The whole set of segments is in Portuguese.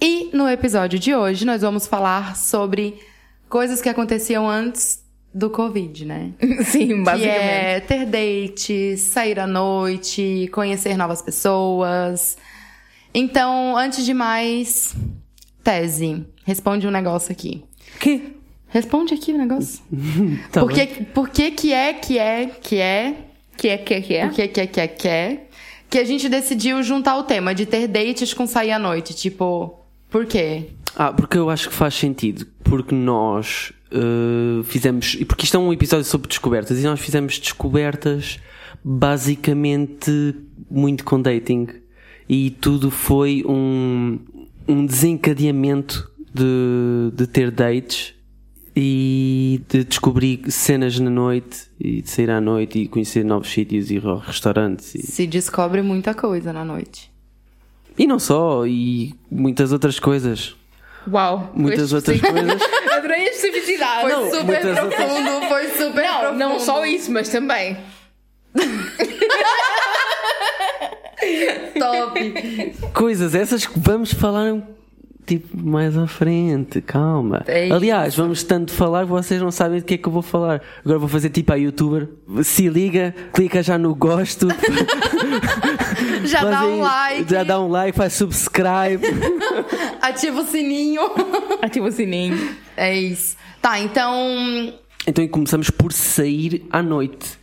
E no episódio de hoje nós vamos falar sobre coisas que aconteciam antes do Covid, né? Sim, Que basicamente. é ter dates, sair à noite, conhecer novas pessoas. Então, antes de mais, tese. Responde um negócio aqui. Que? Responde aqui o negócio. Tá por, que, por que que é, que é, que é, Que é, que é, que é? por que que é, que é, que é, que a gente decidiu juntar o tema de ter dates com sair à noite. Tipo, por quê? Ah, porque eu acho que faz sentido. Porque nós uh, fizemos. e Porque isto é um episódio sobre descobertas e nós fizemos descobertas basicamente muito com dating. E tudo foi um, um desencadeamento de, de ter dates e de descobrir cenas na noite e de sair à noite e conhecer novos sítios e restaurantes. E, Se descobre muita coisa na noite. E não só, e muitas outras coisas. Uau. Muitas outras coisas. Adorei a especificidade. Foi não, super profundo, foi super não, profundo. não só isso, mas também. Top. Coisas essas que vamos falar tipo mais à frente, calma. É. Aliás, vamos tanto falar que vocês não sabem do que é que eu vou falar. Agora vou fazer tipo a youtuber. Se liga, clica já no gosto. Já dá faz um aí- like, Já dá um like, faz subscribe. ativa o sininho. Ativa o sininho. É isso. Tá, então. então começamos por sair à noite.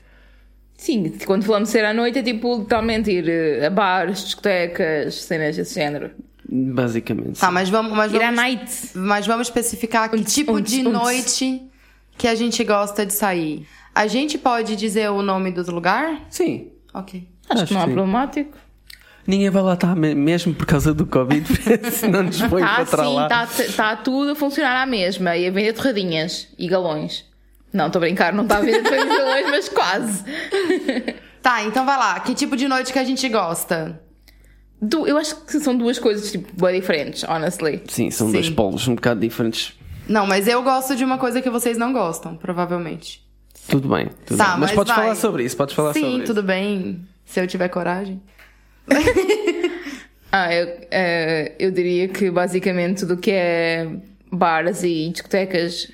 Sim, quando falamos de ser à noite é tipo literalmente ir eh, a bares, discotecas, cenas desse género. Basicamente. Tá, mas vamos. Mas Ir à vamos, night. mas vamos especificar que Unts, tipo unts, de unts. noite que a gente gosta de sair. A gente pode dizer o nome do lugar? Sim. Ok. Acho, Acho que não sim. problemático. Ninguém vai lá estar me- mesmo por causa do Covid, senão nos põe Tá para sim, lá. está tá tudo a funcionar à mesma e a vender torradinhas e galões. Não, estou a brincar, não está a vender torradinhas e galões, mas quase. Tá, então vai lá. Que tipo de noite que a gente gosta? Du- eu acho que são duas coisas tipo, bem diferentes, honestly. Sim, são Sim. dois polos um bocado diferentes. Não, mas eu gosto de uma coisa que vocês não gostam, provavelmente. Tudo bem, tudo Tá, bem. Mas, mas podes vai. falar sobre isso, podes falar Sim, sobre tudo bem. Se eu tiver coragem. Ah, eu, eh, eu diria que basicamente tudo o que é bares e discotecas,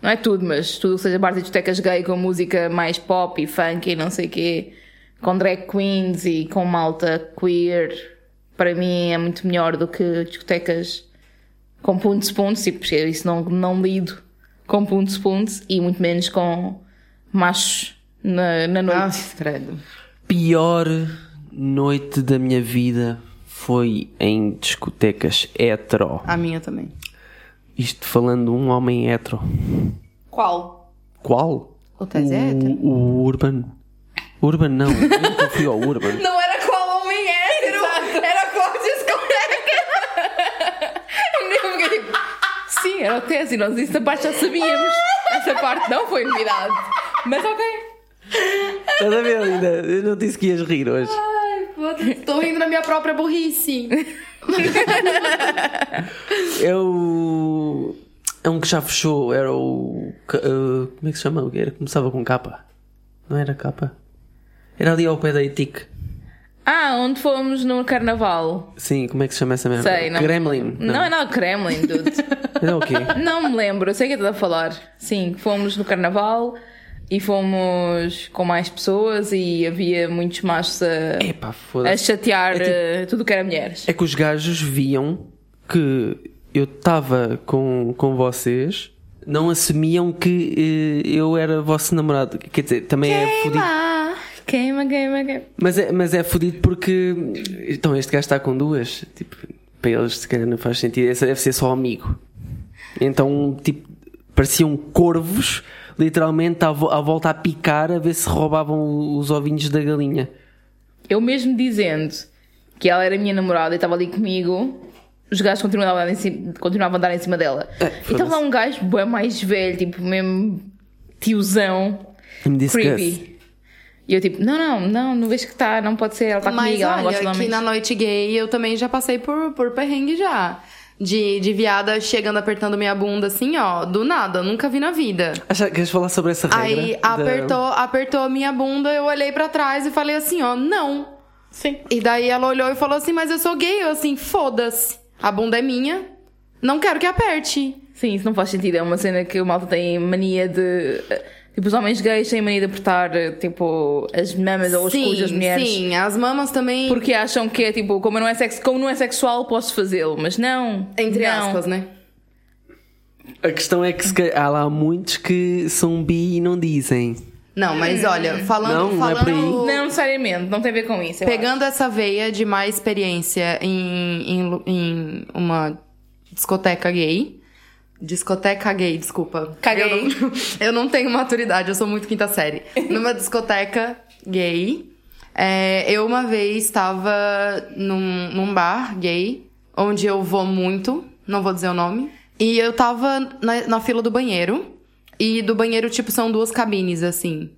não é tudo, mas tudo que seja bares e discotecas gay com música mais pop e funk e não sei o quê, com drag queens e com malta queer, para mim é muito melhor do que discotecas com pontos pontos, tipo, porque isso não, não lido com pontos pontos e muito menos com machos na, na noite. Ah, credo. Pior noite da minha vida foi em discotecas hetero. A minha também. Isto falando de um homem hetero. Qual? Qual? O é? O, o Urban. Urban não, eu nunca fui ao Urban. Não era qual homem hétero, era qual discoteca. Eu fiquei tipo, Sim, era o tese nós isso abaixo já sabíamos. Essa parte não foi novidade. Mas ok. Estás a ver, Linda? Eu não disse que ias rir hoje. Ai, foda-se. Tô rindo da minha própria burrice. É o. É um que já fechou, era o. uh, como é que se chama? Era, começava com capa. Não era capa? Era ali ao pé da Etic. Ah, onde fomos no carnaval? Sim, como é que se chama essa merda? Sei, não. Gremlin. Não, é nada Kremlin, dude. Era o quê? não me lembro, sei que estás a falar. Sim, fomos no carnaval e fomos com mais pessoas e havia muitos machos a, Epá, a chatear É tipo- eh, tudo o que era mulheres. É que os gajos viam que eu estava com, com vocês, não assumiam que eh, eu era vosso namorado. Quer dizer, também é fodido. Queima, queima, queima. Mas é, mas é fodido porque. Então, este gajo está com duas. Tipo, para eles, se calhar, não faz sentido. Esse deve ser só amigo. Então, tipo, pareciam corvos, literalmente, à, vo- à volta a picar, a ver se roubavam os ovinhos da galinha. Eu mesmo dizendo que ela era minha namorada e estava ali comigo, os gajos continuavam a, cima, continuavam a dar em cima dela. É, e estava lá um gajo bem mais velho, tipo, mesmo tiozão, Me disse creepy. E eu tipo, não, não, não, não vejo que tá, não pode ser, ela tá Mas comigo, ela não olha, gosta de aqui homens. na noite gay eu também já passei por, por perrengue já. De, de viada chegando apertando minha bunda assim, ó, do nada, nunca vi na vida. Acha, queres falar sobre essa regra? Aí da- apertou, apertou minha bunda, eu olhei pra trás e falei assim, ó, não. Sim. E daí ela olhou e falou assim, mas eu sou gay. Eu assim, foda-se. A bunda é minha. Não quero que aperte. Sim, isso não faz sentido. É uma cena que o malta tem mania de. Tipo, os homens gays têm mania de apertar, tipo, as mamas ou os cus das mulheres. sim, as mamas também. Porque acham que é tipo, como não é, sex... como não é sexual, posso fazê-lo. Mas não. Entre não. aspas, né? A questão é que se há lá muitos que são bi e não dizem. Não, mas olha, falando. Não, não é falando por aí. Não necessariamente, não tem a ver com isso. Pegando essa veia de mais experiência em, em, em uma discoteca gay. Discoteca gay, desculpa. Caguei. Eu não, eu não tenho maturidade, eu sou muito quinta série. Numa discoteca gay, é, eu uma vez estava num, num bar gay, onde eu vou muito, não vou dizer o nome. E eu tava na, na fila do banheiro. E do banheiro, tipo, são duas cabines, assim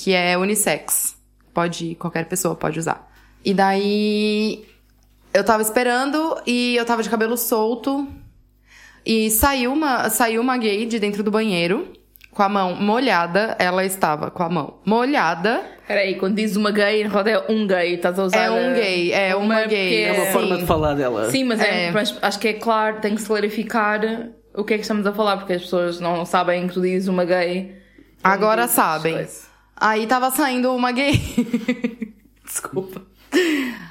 que é unissex. Pode, qualquer pessoa pode usar. E daí eu tava esperando e eu tava de cabelo solto e saiu uma, saiu uma gay de dentro do banheiro com a mão molhada, ela estava com a mão molhada. Peraí, quando diz uma gay, na verdade é um gay, estás a usar. É um gay, é uma gay, porque É uma Sim. forma de falar dela. Sim, mas, é, É. mas acho que é claro, tem que se clarificar o que é que estamos a falar, porque as pessoas não sabem que tu dizes uma gay. Agora sabem. Aí tava saindo uma gay. Desculpa.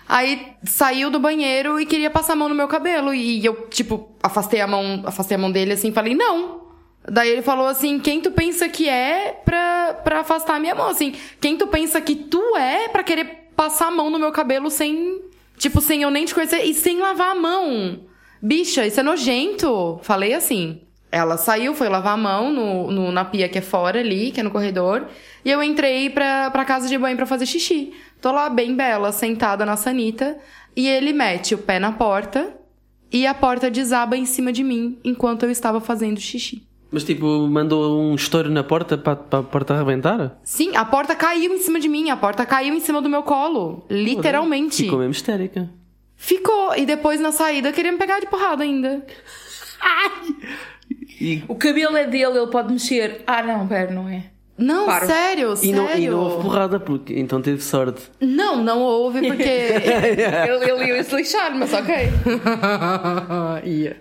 Aí saiu do banheiro e queria passar a mão no meu cabelo. E eu, tipo, afastei a mão, afastei a mão dele assim falei, não. Daí ele falou assim, quem tu pensa que é pra, pra afastar a minha mão? Assim, quem tu pensa que tu é pra querer passar a mão no meu cabelo sem, tipo, sem eu nem te conhecer e sem lavar a mão? Bicha, isso é nojento. Falei assim. Ela saiu, foi lavar a mão no, no- na pia que é fora ali, que é no corredor. E eu entrei pra, pra casa de banho pra fazer xixi. Tô lá bem bela, sentada na sanita. E ele mete o pé na porta. E a porta desaba em cima de mim enquanto eu estava fazendo xixi. Mas tipo, mandou um estouro na porta para, a porta arrebentar? Sim, a porta caiu em cima de mim. A porta caiu em cima do meu colo. Literalmente. Ficou mesmo histérica. Ficou. E depois na saída queria me pegar de porrada ainda. E, O cabelo é dele, ele pode mexer. Ah, não, pera, não é. Não, Claro. sério, e, sério. não, e não houve porrada, porque então teve sorte. Não, não houve porque. ele, ele ia se lixar, mas ok. Ia.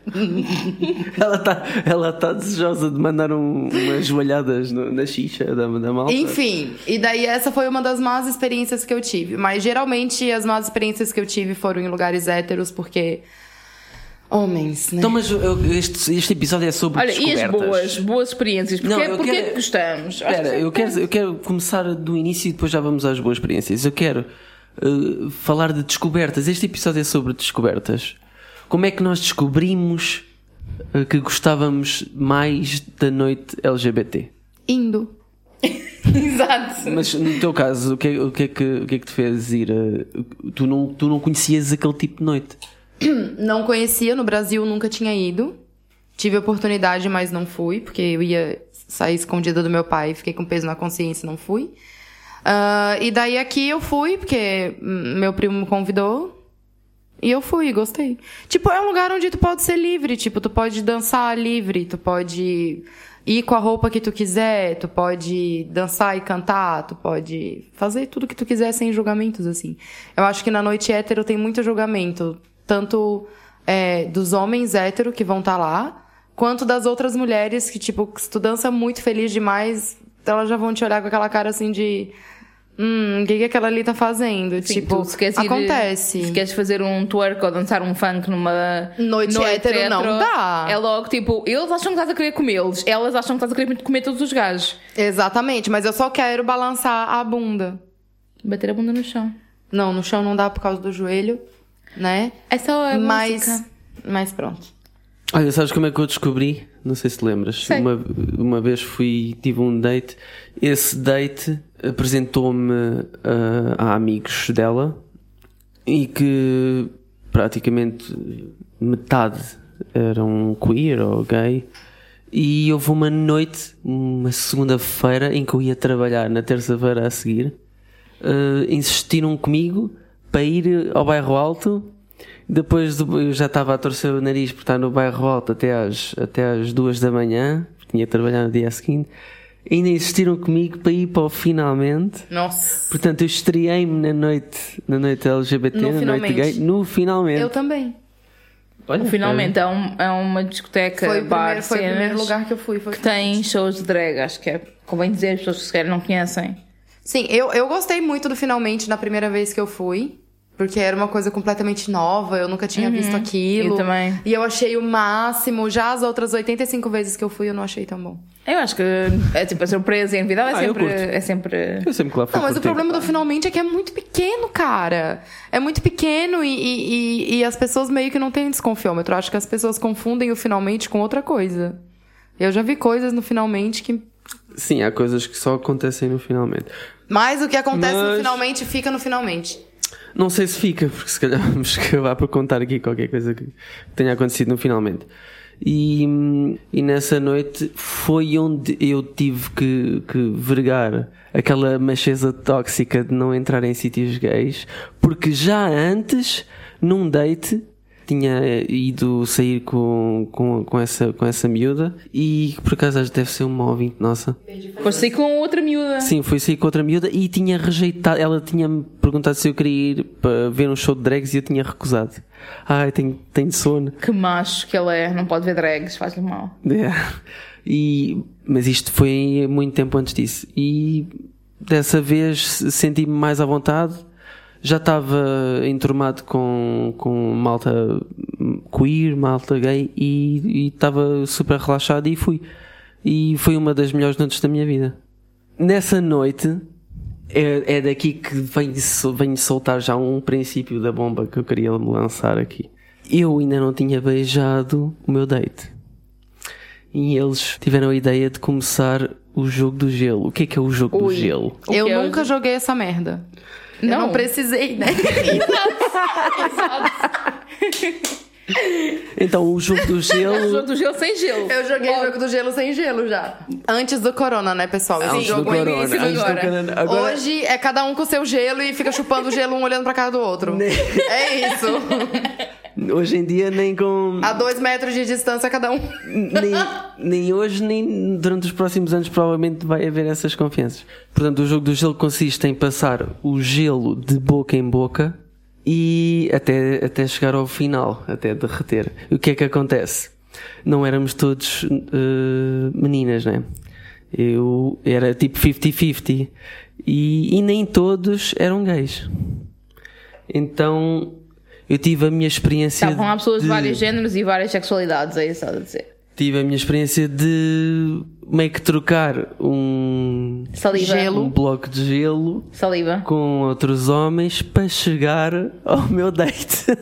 Ela está ela tá desejosa de mandar um, umas joelhadas no- na xixa da, da malta. Enfim, e daí essa foi uma das más experiências que eu tive. Mas geralmente as más experiências que eu tive foram em lugares héteros, porque. Homens, né? Então, mas eu- este, este episódio é sobre Olha, e as boas, boas experiências? Porquê, Não, eu porquê quero- que gostamos? Espera, que- eu quero, eu quero começar do início e depois já vamos às boas experiências. Eu quero uh, falar de descobertas. Este episódio é sobre descobertas. Como é que nós descobrimos uh, que gostávamos mais da noite LGBT? Indo. Exato. Mas no teu caso, o que, é- o que, é, que, o que é que te fez ir? uh, tu, não, tu não conhecias aquele tipo de noite? Não conhecia, no Brasil nunca tinha ido. Tive oportunidade, mas não fui, porque eu ia sair escondida do meu pai, fiquei com peso na consciência não fui. Ah, e daí aqui eu fui, porque meu primo me convidou. E eu fui, gostei. Tipo, é um lugar onde tu pode ser livre, tipo, tu pode dançar livre, tu pode ir com a roupa que tu quiser, tu pode dançar e cantar, tu pode fazer tudo que tu quiser sem julgamentos, assim. Eu acho que na noite hétero tem muito julgamento, tanto é, dos homens hétero que vão estar lá, quanto das outras mulheres que, tipo, se tu dança muito feliz demais, elas já vão te olhar com aquela cara assim de. Hum, o que, que aquela ali tá fazendo? Sim, tipo, ir- acontece. se queres fazer um twerk ou dançar um funk numa Noite hétero, não dá. É logo tipo, eles acham que estás a querer comê-los, elas acham que estás a querer comer todos os gajos. Exatamente, mas eu só quero balançar a bunda. Bater a bunda no chão. Não, no chão não dá por causa do joelho, né? É só a mas, música. mas pronto. Olha, sabes como é que eu descobri? Não sei se te lembras. Sei. Uma, uma vez fui, tive um date. Esse date apresentou-me ah, a amigos dela e que praticamente metade eram queer ou gay. E houve uma noite, uma segunda-feira, em que eu ia trabalhar na terça-feira a seguir. Uh, insistiram comigo para ir ao bairro alto. Depois do, eu já estava a torcer o nariz por estar no bairro alto até às, até às duas da manhã. Tinha que trabalhar no dia seguinte. Ainda insistiram comigo para ir para o finalmente. Nossa. Portanto, eu estreiei-me na noite, na noite LGBT, No na noite Finalmente. gay, no finalmente. Eu também. Olha, Finalmente é, um- é uma discoteca, Foi bar, primeiro, foi o primeiro lugar que eu fui. Foi que tem shows de drag, acho que é. Convém dizer, as pessoas que se calhar não conhecem. Sim, eu, eu gostei muito do Finalmente na primeira vez que eu fui. Porque era uma coisa completamente nova, eu nunca tinha visto aquilo. eu também. E eu achei o máximo. Já as outras 85 vezes que eu fui, eu não achei tão bom. Eu acho que é tipo a surpresa e a novidade Ah, é eu sempre. curto. É sempre. Eu sempre que lá fui Não, mas o problema do Finalmente é que é muito pequeno, cara. É muito pequeno e, e, e- e as pessoas meio que não têm desconfiômetro. Eu acho que as pessoas confundem o Finalmente com outra coisa. Eu já vi coisas no Finalmente que... Sim, há coisas que só acontecem no finalmente. Mas o que acontece no Mas- Finalmente fica no Finalmente. Não sei se fica, porque se calhar vamos acabar por contar aqui qualquer coisa que tenha acontecido no finalmente. E, e nessa noite foi onde eu tive que, que vergar aquela macheza tóxica de não entrar em sítios gays, porque já antes, num date, tinha ido sair com, com, com, essa, com essa miúda e por acaso acho que deve ser uma ouvinte nossa. Depois saí com outra miúda. Sim, fui sair com outra miúda e tinha rejeitado. Ela tinha-me perguntado se eu queria ir para ver um show de drags e eu tinha recusado. Ai, tenho, tenho sono. Que macho que ele é, não pode ver drags, faz-lhe mal. Yeah. E, mas isto foi muito tempo antes disso. E dessa vez senti-me mais à vontade. Já estava enturmado com, com malta queer, malta gay e estava super relaxado e fui. E foi uma das melhores noites da minha vida. Nessa noite, é, é daqui que venho, venho soltar já um princípio da bomba que eu queria me lançar aqui. Eu ainda não tinha beijado o meu date. E eles tiveram a ideia de começar o jogo do gelo. O que é que é o jogo do Ui. gelo? O eu é nunca o- joguei essa merda. Eu Não. não precisei, né? Então, o jogo do É o gelo. jogo do gelo sem gelo. Eu joguei o jogo do gelo sem gelo já. Antes do corona, né, pessoal? Esse Antes do jogo é corona, antes do agora. corona. Agora- Hoje é cada um com seu gelo e fica chupando o gelo um olhando pra cara do outro. é isso. Hoje em dia, nem com. A dois metros de distância cada um. nem, nem hoje, nem durante os próximos anos, provavelmente vai haver essas confianças. Portanto, o jogo do gelo consiste em passar o gelo de boca em boca e até, até chegar ao final, até derreter. O que é que acontece? Não éramos todos eh, meninas, né? Eu era tipo 50-50 e, e nem todos eram gays. Então eu tive a minha experiência. Estavam lá pessoas de de- vários géneros e várias sexualidades, é isso a dizer. tive a minha experiência de meio que trocar um, Saliva. Gelo. um bloco de gelo Saliva. com outros homens para chegar ao meu date.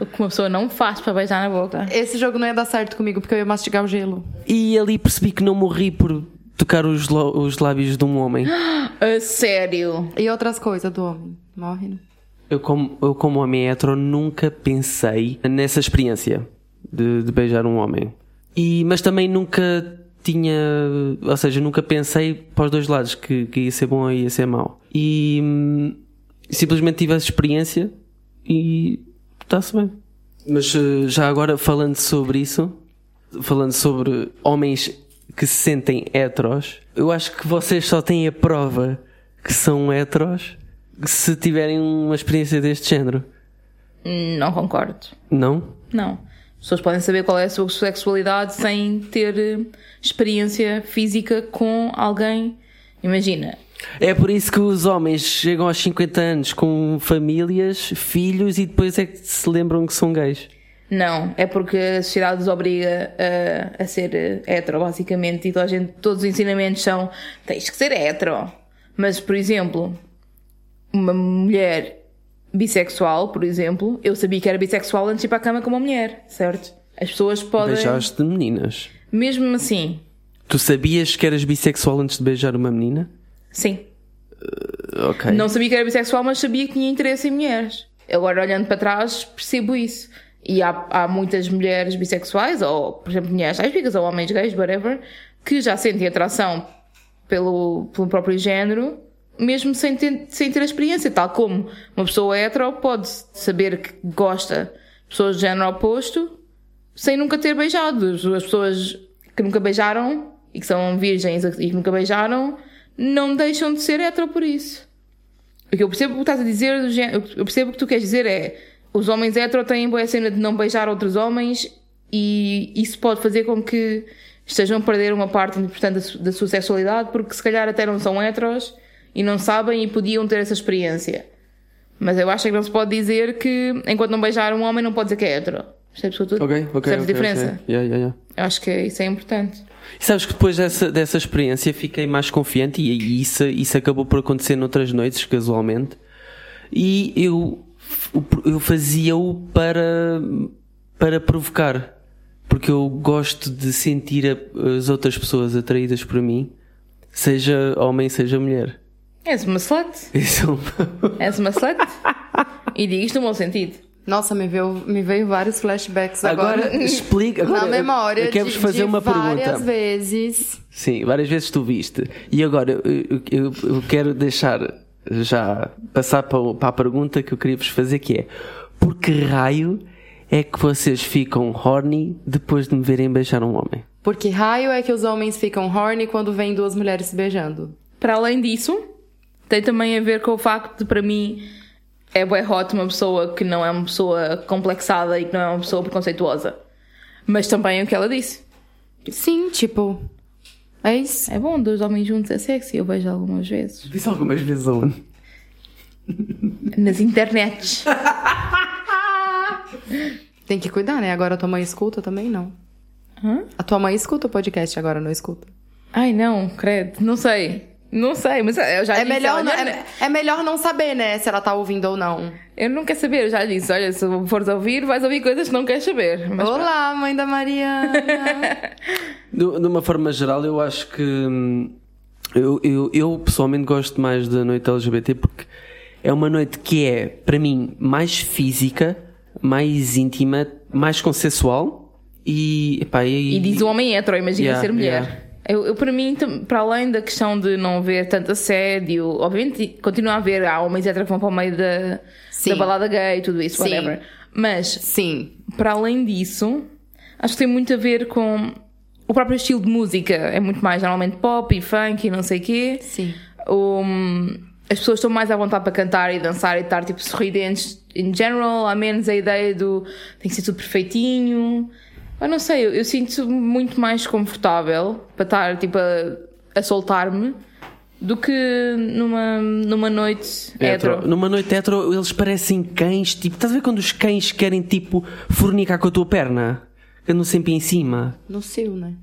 O que uma pessoa não faz para beijar na boca. Esse jogo não ia dar certo comigo porque eu ia mastigar o gelo. e ali percebi que não morri por tocar os, os lábios de um homem. A sério. E outras coisas do homem. Morre. né? Eu como, eu como homem hetero nunca pensei nessa experiência de, de beijar um homem. E, mas também nunca tinha, ou seja, nunca pensei para os dois lados que, que ia ser bom ou ia ser mau. E hum, simplesmente tive essa experiência e está-se bem. Mas eh, já agora falando sobre isso, falando sobre homens que se sentem heteros, eu acho que vocês só têm a prova que são heteros se tiverem uma experiência deste género. Não concordo. Não? Não. As pessoas podem saber qual é a sua sexualidade sem ter eh, experiência física com alguém. Imagina. É por isso que os homens chegam aos 50 anos com famílias, filhos e depois é que se lembram que são gays. Não, é porque a sociedade os obriga a, a ser eh, hetero, basicamente, e toda a gente, todos os ensinamentos são tens que ser hetero. Mas, por exemplo, uma mulher bissexual, por exemplo, eu sabia que era bissexual antes de ir para a cama com uma mulher, certo? As pessoas podem. Beijaste meninas. Mesmo assim, Tu sabias que eras bissexual antes de beijar uma menina? sim. Ok. Não sabia que era bissexual, mas sabia que tinha interesse em mulheres. Agora, olhando para trás, percebo isso. E há, há muitas mulheres bissexuais, ou, por exemplo, mulheres lésbicas, ou homens gays, whatever, que já sentem atração pelo, pelo próprio género, mesmo sem ter, sem ter a experiência. Tal como uma pessoa hetero pode saber que gosta de pessoas de género oposto, sem nunca ter beijado. As pessoas que nunca beijaram e que são virgens e que nunca beijaram, não deixam de ser hetero por isso. O que eu percebo que estás a dizer, eu percebo que tu queres dizer é os homens hetero têm boa cena de não beijar outros homens e isso pode fazer com que estejam a perder uma parte importante da sua sexualidade porque se calhar até não são heteros e não sabem e podiam ter essa experiência. Mas eu acho que não se pode dizer que enquanto não beijar um homem não pode dizer que é hetero. Percebes tudo? Ok, ok. Percebes okay, diferença? Okay. Yeah, yeah, yeah. Eu acho que isso é importante. E sabes que depois dessa, dessa experiência fiquei mais confiante e, e isso, isso acabou por acontecer noutras noites, casualmente. E eu, eu fazia-o para, para provocar. Porque eu gosto de sentir a, as outras pessoas atraídas por mim, seja homem, seja mulher. És uma slut. Isso. És uma slut. e digo isto no bom sentido. Nossa, me veio, me veio vários flashbacks agora. Agora explica. Agora, na memória. Eu quero-vos fazer de uma várias pergunta. vezes. Sim, várias vezes tu viste. E agora eu, eu, eu quero deixar já passar para, para a pergunta que eu queria vos fazer que é por que raio é que vocês ficam horny depois de me verem beijar um homem? Porque raio é que os homens ficam horny quando vêm duas mulheres se beijando. Para além disso, tem também a ver com o facto de, para mim, é bué hot uma pessoa que não é uma pessoa complexada e que não é uma pessoa preconceituosa. Mas também é o que ela disse. Sim, tipo. É isso. É bom, dois homens juntos é sexy, eu vejo algumas vezes. Disse algumas vezes aonde? Nas internets. Tem que cuidar, né? Agora a tua mãe escuta também, não. Hã? A tua mãe escuta o podcast agora, não escuta? Ai, não, credo, não sei. Não sei, mas eu já É disse. melhor, ela, não, não- é, é melhor não saber, né? Se ela tá ouvindo ou não. Eu não quero saber, eu já disse. Olha, se fores ouvir, vais ouvir coisas que não queres saber. Mas Olá, mãe da Mariana. De, de uma forma geral, eu acho que hum, eu, eu, eu pessoalmente gosto mais da noite LGBT porque é uma noite que é, para mim, mais física, mais íntima, mais consensual e, epá, e, E diz o homem hétero, imagina Yeah, ser mulher. yeah. Eu, eu, para mim, para além da questão de não ver tanto assédio, obviamente continua a haver, há homens héteros que vão para o meio da, Sim. da balada gay, tudo isso, Sim. whatever. Mas, Sim. para além disso, acho que tem muito a ver com o próprio estilo de música. É muito mais normalmente pop e funk e não sei o quê. Sim. Um, as pessoas estão mais à vontade para cantar e dançar e estar tipo sorridentes in general, há menos a ideia do tem que ser tudo perfeitinho. Eu não sei, eu, eu sinto muito mais confortável para estar tipo a, a soltar-me do que numa, numa noite Hetero. hetero. Numa noite hetero, eles parecem cães, tipo, estás a ver quando os cães querem, tipo, fornicar com a tua perna? Que andam sempre em cima. No cio, né?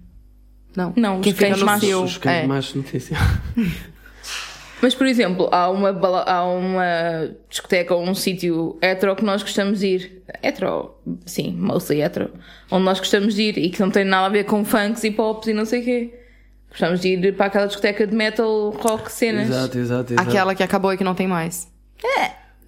Não. Não, Quem os cães machos. cio. Os cães é. machos, não sei se... Mas, por exemplo, há uma, há uma discoteca ou um sítio hetero que nós gostamos de ir. Hetero, sim, mostly hetero. Onde nós gostamos de ir e que não tem nada a ver com funks e pops e não sei o quê. Gostamos de ir para aquela discoteca de metal, rock, cenas. Exato, exato, exato. Aquela que acabou e que não tem mais.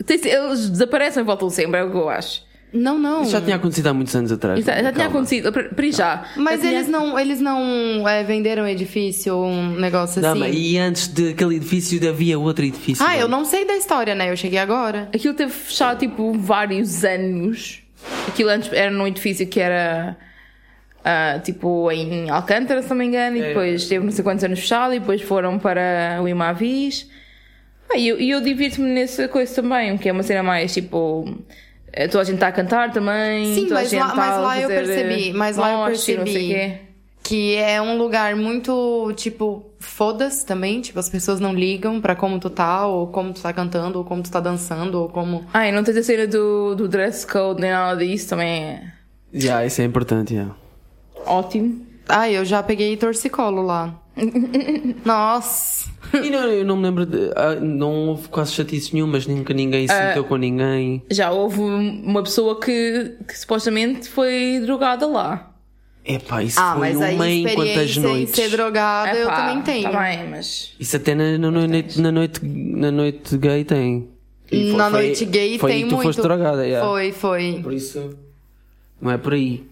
Tem- Eles desaparecem e voltam sempre, é o que eu acho. Não, não. Isso já tinha acontecido há muitos anos atrás. Já, já tinha Calma. acontecido, para já. Mas Já tinha- eles não, eles não é, venderam edifício ou um negócio Não, assim. mas e antes daquele edifício havia outro edifício. Ah, eu não sei da história, né? Eu cheguei agora. Aquilo teve fechado tipo vários anos. Aquilo antes era num edifício que era ah, tipo em Alcântara, se não me engano, e depois teve não sei quantos anos fechado, e depois foram para o Imavis. Ah, E eu, eu divirto-me nessa coisa também, que é uma cena mais tipo. Eh, Toda a gente está a cantar também. Sim, toda a mas gente lá- está mas a lá eu percebi, mas lá eu percebi. Que é um lugar muito, tipo, foda-se também. Tipo, as pessoas não ligam pra como tu tá, ou como tu tá cantando, ou como tu tá dançando, ou como. Ah, e não tens a cena do, do dress code nem nada disso, também é Já, isso é importante, ótimo. Ah, eu já peguei torcicolo lá. Nossa! E não, eu não me lembro de. ah, não houve quase chatice nenhumas, nunca ninguém se meteu com ninguém. Já houve uma pessoa que, que supostamente foi drogada lá. Epá, isso Ah, foi mas aí uma em quantas em noites. ser drogada eu Epá, também tenho. Tá bem, mas. Isso até na, na, noite, na, noite, na noite gay tem. E foi- na foi- noite gay foi tem que tu muito. foste drogada, yeah. Foi, foi. Por isso. Não é por aí.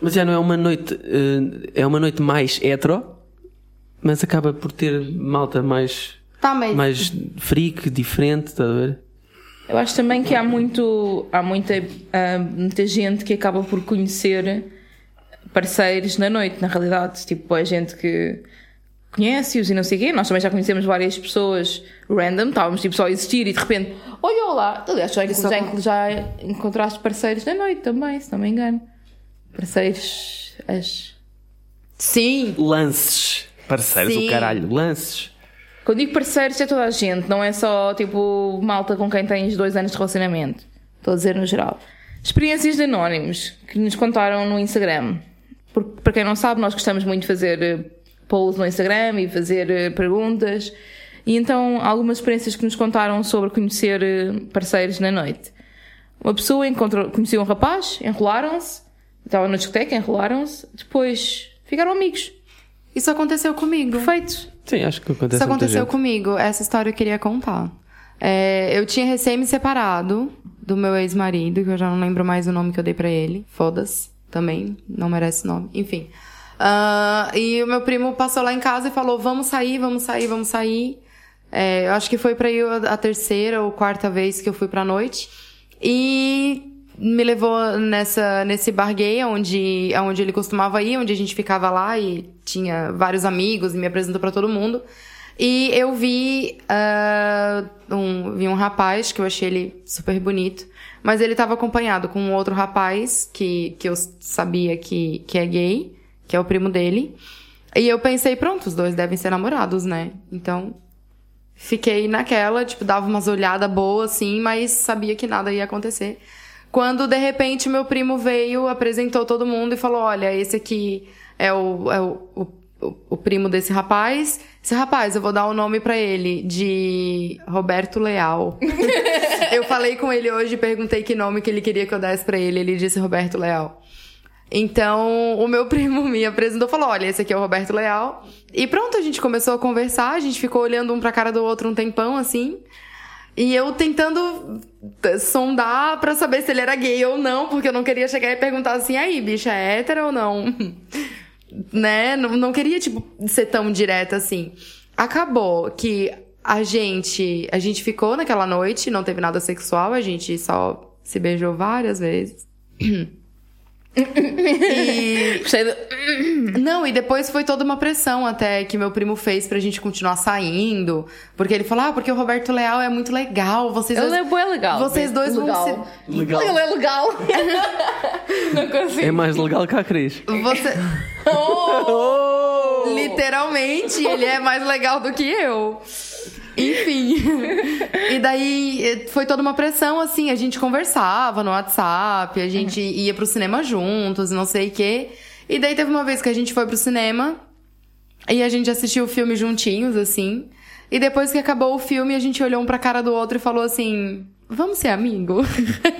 Mas já não é uma noite. eh, é uma noite mais hetero, mas acaba por ter malta mais. Tá, mas. mais freak, diferente, estás a ver? Eu acho também que há muito há muita, muita gente que acaba por conhecer parceiros na noite, na realidade. Tipo, é gente que conhece-os e não sei o quê. Nós também já conhecemos várias pessoas random, estávamos tipo só a existir e de repente, olha lá, aliás, já, já, já encontraste parceiros na noite também, se não me engano. Parceiros. As... Sim. Lances. Parceiros, Sim. o caralho. Lances. Quando digo parceiros é toda a gente, não é só tipo malta com quem tens dois anos de relacionamento. Estou a dizer no geral. Experiências de anónimos que nos contaram no Instagram. Porque, para quem não sabe, nós gostamos muito de fazer eh, polls no Instagram e fazer eh, perguntas. E então, algumas experiências que nos contaram sobre conhecer eh, parceiros na noite. Uma pessoa encontrou, conheceu um rapaz, enrolaram-se, estavam na discoteca, enrolaram-se, depois ficaram amigos. Isso aconteceu comigo. Perfeitos. Sim, acho que acontece Isso aconteceu gente. comigo. Essa história eu queria contar. É, eu tinha recém me separado do meu ex-marido, que eu já não lembro mais o nome que eu dei pra ele. Foda-se. Também. Não merece nome. Enfim. Ah, e o meu primo passou lá em casa e falou: vamos sair, vamos sair, vamos sair. É, eu acho que foi pra ir a a terceira ou quarta vez que eu fui pra noite. E me levou nessa, nesse bar gay, onde, onde ele costumava ir, onde a gente ficava lá e tinha vários amigos e me apresentou pra todo mundo. E eu vi, ah, um, vi um rapaz que eu achei ele super bonito, mas ele tava acompanhado com um outro rapaz que, que eu sabia que, que é gay, que é o primo dele. E eu pensei, pronto, os dois devem ser namorados, né? Então, fiquei naquela, tipo, dava umas olhadas boas, assim, mas sabia que nada ia acontecer. Quando, de repente, meu primo veio, apresentou todo mundo e falou, olha, esse aqui é o, é o, o, o- primo desse rapaz. Esse rapaz, eu vou dar o nome pra ele de Roberto Leal. eu falei com ele hoje e perguntei que nome que ele queria que eu desse pra ele. Ele disse Roberto Leal. Então, o meu primo me apresentou e falou: Olha, esse aqui é o Roberto Leal. E pronto, a gente começou a conversar, a gente ficou olhando um pra cara do outro um tempão assim. E eu tentando t- sondar pra saber se ele era gay ou não, porque eu não queria chegar e perguntar assim: aí, bicha, é hétero ou não? né? Não, não queria, tipo, ser tão direta assim. Acabou que a gente, a gente ficou naquela noite, não teve nada sexual, a gente só se beijou várias vezes. e não, e depois foi toda uma pressão até que meu primo fez pra gente continuar saindo. Porque ele falou, ah, porque o Roberto Leal é muito legal. Vocês Ele dois, é bem legal. Vocês dois legal. vão ser. Legal. Ele é legal. não consigo. É mais legal que a Cris. Você... Oh! Literalmente, ele é mais legal do que eu. Enfim. e daí eh, foi toda uma pressão, assim. A gente conversava no WhatsApp, a gente ia pro cinema juntos, não sei o quê. E daí teve uma vez que a gente foi pro cinema e a gente assistiu o filme juntinhos, assim. E depois que acabou o filme, a gente olhou um pra cara do outro e falou assim: Vamos ser amigo?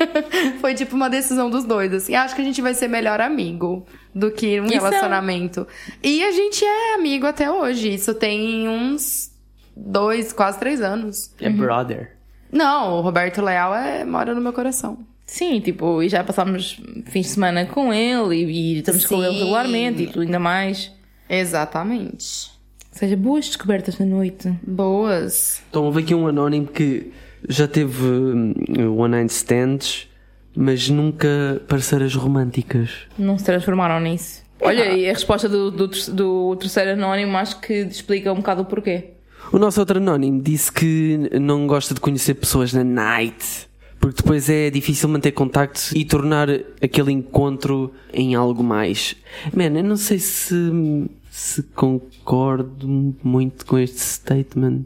Foi tipo uma decisão dos dois, assim. Acho que a gente vai ser melhor amigo do que um Isso é- relacionamento. E a gente é amigo até hoje. Isso tem uns dois, quase três anos. É brother. Não, o Roberto Leal é, mora no meu coração. Sim, tipo, e já passámos fins de semana com ele e, e estamos com ele Sim. regularmente e tudo ainda mais. Exatamente. Ou seja, boas descobertas na noite. Boas. Então houve aqui um anónimo que já teve hum, one night stands, mas nunca parceiras românticas. Não se transformaram nisso. Olha, e a resposta do, do, do terceiro anónimo acho que explica um bocado o porquê. O nosso outro anónimo disse que não gosta de conhecer pessoas na night, porque depois é difícil manter contactos e tornar aquele encontro em algo mais. Man, eu não sei se, se concordo muito com este statement.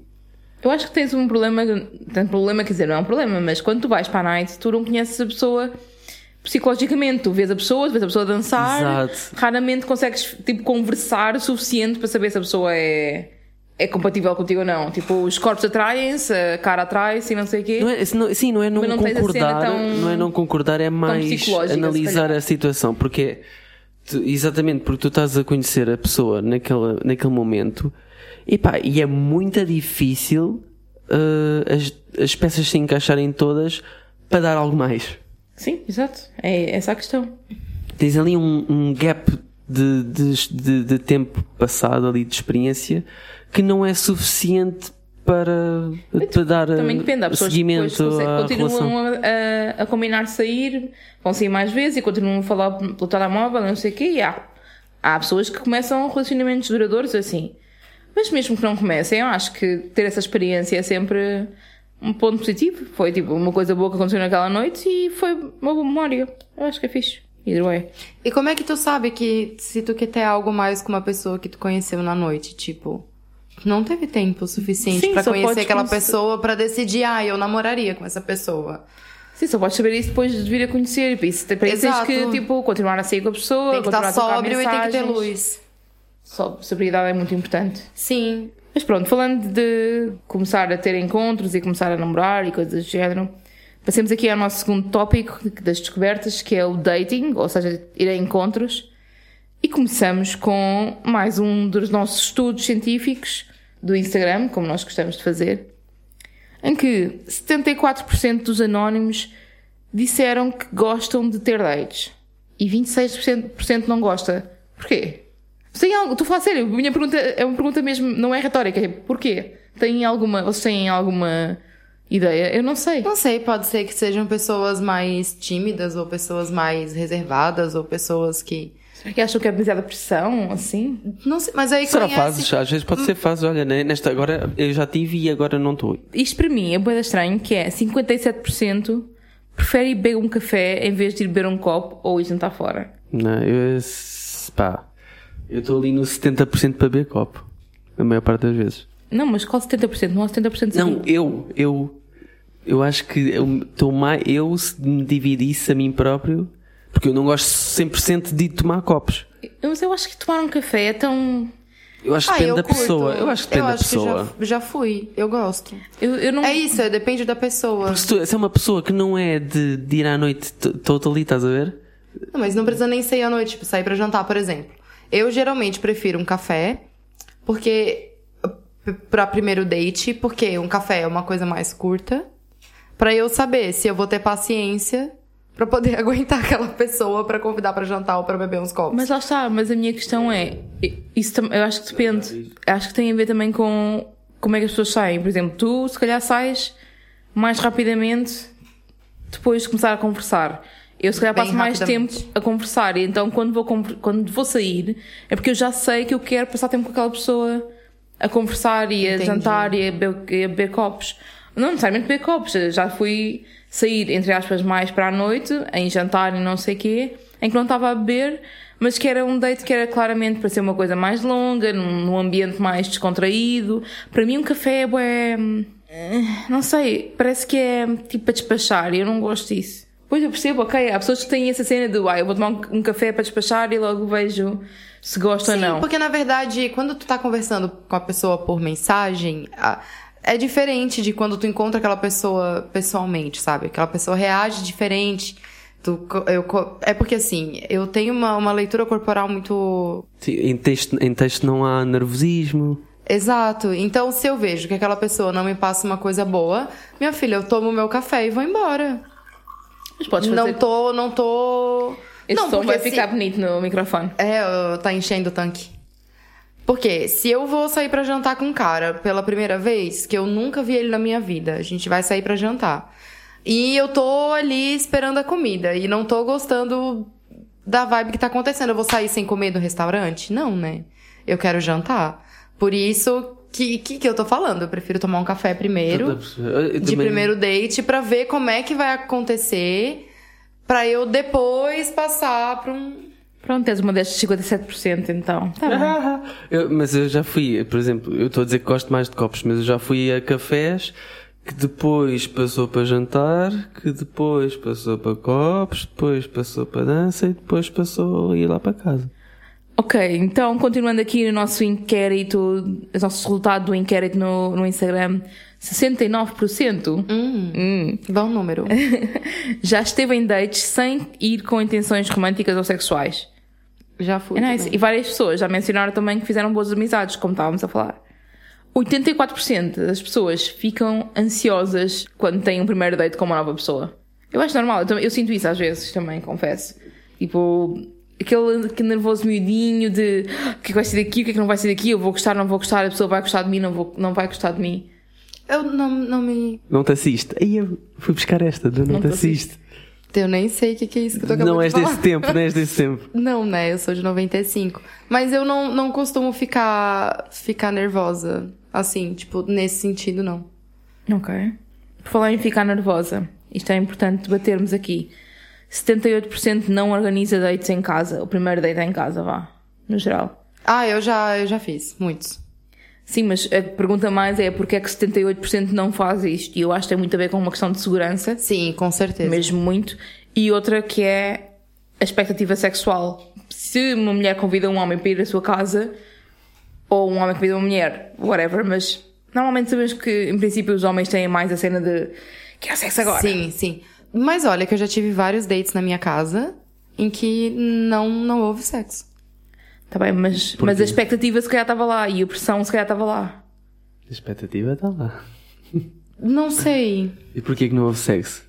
Eu acho que tens um problema, um problema, quer dizer, não é um problema, mas quando tu vais para a night, tu não conheces a pessoa psicologicamente. Tu vês a pessoa, vês a pessoa dançar, Exato. raramente consegues tipo, conversar o suficiente para saber se a pessoa é, é compatível contigo ou não. Tipo, os corpos atraem-se, a cara atrai-se e não sei o quê. Não é, não- sim, não é não, não concordar, tão- não é não concordar, é mais analisar a situação, porque tu- exatamente porque tu estás a conhecer a pessoa naquela, naquele momento e pá, e é muito difícil uh, as, as peças se encaixarem todas para dar algo mais. Sim, exato. É essa a questão. Tens ali um, um gap de, de, de, de tempo passado ali de experiência que não é suficiente para, para dar Também depende, há pessoas que seguimento à continuam relação. a, a, a combinar sair, vão sair mais vezes e continuam a falar pelo telemóvel, não sei o quê, e há, há pessoas que começam relacionamentos duradouros assim. Mas mesmo que não comecem, eu acho que ter essa experiência é sempre um ponto positivo. Foi tipo uma coisa boa que aconteceu naquela noite e foi uma boa memória. Eu acho que é fixe. Either way. E como é que tu sabe que se tu quer ter algo mais com uma pessoa que tu conheceu na noite, tipo, não teve tempo suficiente só conhecer aquela pessoa pra decidir, ah, eu namoraria com essa pessoa. Sim, só podes saber isso depois de vir a conhecer. Para isso, para isso tens que tipo, continuar a sair com a pessoa, Tem que estar sóbrio e tem que ter luz. Só, sobriedade é muito importante. Sim. Mas pronto, falando de começar a ter encontros e começar a namorar e coisas do género, passemos aqui ao nosso segundo tópico das descobertas, que é o dating, ou seja, ir a encontros. E começamos com mais um dos nossos estudos científicos do Instagram, como nós gostamos de fazer, em que 74% dos anónimos disseram que gostam de ter dates e 26% não gosta. Porquê? Tem algo, estou a falar sério, a minha pergunta é uma pergunta mesmo, não é retórica, é porquê? Tem alguma, vocês têm alguma ideia? Eu não sei. Não sei, pode ser que sejam pessoas mais tímidas, ou pessoas mais reservadas, ou pessoas que. Será que acham que é demasiada pressão, assim? Não sei, mas aí Será conhece... fases? Às vezes pode ser fases. Olha, né, nesta agora eu já tive e agora não estou. Isto para mim é boeda estranho, que é 57% prefere ir beber um café em vez de ir beber um copo ou ir jantar fora. Não, eu, pá, eu estou ali no 70% para beber copo. A maior parte das vezes. Não, mas qual 70%? Não há 70% de Não, eu, eu, eu acho que eu estou mais, eu se me dividisse a mim próprio, porque eu não gosto 100% de tomar copos. Mas eu acho que tomar um café é tão. Eu acho que Ah, depende eu da curto. pessoa. Eu acho que depende da acho que pessoa. já, já fui, eu gosto. Eu, eu não. É isso, é, depende da pessoa. Se, tu, se é uma pessoa que não é de, de ir à noite toda ali, estás a ver? Não, mas não precisa nem sair à noite, tipo, sair pra jantar, por exemplo. Eu geralmente prefiro um café, porque. p- Pra primeiro date, porque um café é uma coisa mais curta. Pra eu saber se eu vou ter paciência pra poder aguentar aquela pessoa pra convidar pra jantar ou pra beber uns copos. Mas lá está, mas a minha questão é, isso eu acho que depende, acho que tem a ver também com como é que as pessoas saem. Por exemplo, tu se calhar sais mais rapidamente depois de começar a conversar. Eu se calhar Bem passo mais tempo a conversar e então quando vou, quando vou sair é porque eu já sei que eu quero passar tempo com aquela pessoa a conversar e a Entendi. jantar e a beber, e a beber copos. Não necessariamente beber copos, já fui sair, entre aspas, mais para a noite, em jantar e não sei quê, em que não estava a beber, mas que era um date que era claramente para ser uma coisa mais longa, num, num ambiente mais descontraído. Para mim um café é bué, eh, não sei, parece que é tipo para despachar e eu não gosto disso. Pois eu percebo, ok, há pessoas que têm essa cena de, ah, eu vou tomar um, um café para despachar e logo vejo se gosto ou Sim, não. porque na verdade, quando tu tá conversando com a pessoa por mensagem, a- é diferente de quando tu encontra aquela pessoa pessoalmente, sabe? Aquela pessoa reage diferente. Tu, eu, co- é porque assim, eu tenho uma, uma leitura corporal muito. Sim, Em texto, em texto não há nervosismo. Exato. Então, se eu vejo que aquela pessoa não me passa uma coisa boa, minha filha, eu tomo meu café e vou embora. Mas podes fazer... Não tô, não tô. Esse não, som vai se- ficar bonito no microfone. É, tá enchendo o tanque. Porque se eu vou sair pra jantar com um cara pela primeira vez, que eu nunca vi ele na minha vida, a gente vai sair pra jantar. E eu tô ali esperando a comida e não tô gostando da vibe que tá acontecendo. Eu vou sair sem comer do restaurante? Não, né? Eu quero jantar. Por isso que que, que eu tô falando, eu prefiro tomar um café primeiro de também- primeiro date pra ver como é que vai acontecer, pra eu depois passar pra um Pronto, tens uma destes 57%, então. Tá bem. Eu- mas eu já fui, por exemplo, eu estou a dizer que gosto mais de copos, mas eu já fui a cafés que depois passou para jantar, que depois passou para copos, depois passou para dança e depois passou a ir lá para casa. Ok, então continuando aqui no nosso inquérito, o nosso resultado do inquérito no, no Instagram, 69% Hum. bom número. já esteve em dates sem ir com intenções românticas ou sexuais. Já fui. É nice. também. E várias pessoas já mencionaram também que fizeram boas amizades, como estávamos a falar. 84% das pessoas ficam ansiosas quando têm um primeiro date com uma nova pessoa. Eu acho normal, eu, também- eu sinto isso às vezes também, confesso. Tipo, aquele, aquele nervoso miudinho de "Ah, o que é que vai ser daqui, o que é que não vai ser daqui, eu vou gostar, não vou gostar, a pessoa vai gostar de mim, não, vou, não vai gostar de mim. Eu não, não me. Não te assiste. Aí eu fui buscar esta, não, Não te te assiste. Eu nem sei o que, que é isso que eu tô acabando Não de és falar. desse tempo, não és desse tempo. Não, né? Eu sou de 95. Mas eu não, não costumo ficar, ficar nervosa. Assim, tipo, nesse sentido, não. Ok. Por falar em ficar nervosa, isto é importante debatermos aqui. 78% não organiza dates em casa. O primeiro date é em casa, vá. No geral. Ah, eu já, eu já fiz. Muitos. Sim, mas a pergunta mais é porque é que 78% não faz isto? E eu acho que tem muito a ver com uma questão de segurança, Sim, com certeza. mesmo muito. E outra que é a expectativa sexual. Se uma mulher convida um homem para ir à sua casa, ou um homem convida uma mulher, whatever, mas normalmente sabemos que em princípio os homens têm mais a cena de quero sexo agora. Sim, sim. Mas olha que eu já tive vários dates na minha casa em que não, não houve sexo. Tá bem, mas, Porquê? mas a expectativa se calhar estava lá e a pressão se calhar estava lá. A expectativa está lá. Não sei. E porquê que não houve sexo?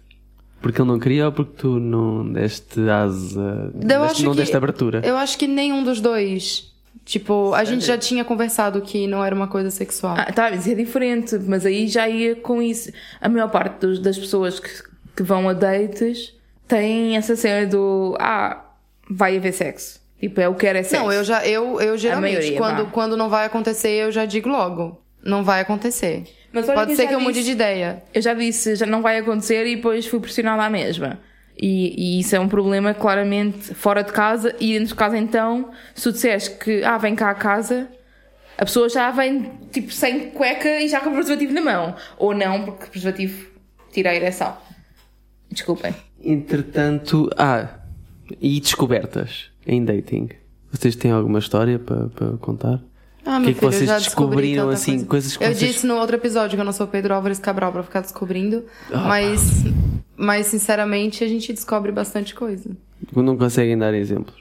Porque ele não queria ou porque tu não deste asa, Eu deste, não que, deste abertura? Eu acho que nenhum dos dois. Tipo, a gente já tinha conversado que não era uma coisa sexual. Ah, tá, mas é diferente, mas aí já ia com isso. A maior parte dos- das pessoas que, que vão a dates têm essa cena do ah, vai haver sexo. Tipo, é o que quero é sexo. Não, eu já, eu, eu geralmente, maioria, quando, quando não vai acontecer, eu já digo logo. Não vai acontecer. Mas olha Pode que eu ser que eu mude de ideia. Eu já disse, já não vai acontecer e depois fui pressionada à mesma. E, e isso é um problema claramente fora de casa e dentro de casa então, se tu disseres que ah, vem cá a casa, a pessoa já vem tipo sem cueca e já com o preservativo na mão. Ou não, porque o preservativo tira a ereção. Desculpem. Entretanto, ah, e descobertas em dating? Vocês têm alguma história para, para contar? Ah, O que é que filho, vocês descobriram, assim, coisa. coisas que Eu vocês- disse no outro episódio que eu não sou Pedro Álvares Cabral pra ficar descobrindo, Ah. mas, mas sinceramente a gente descobre bastante coisa. Não conseguem dar exemplos.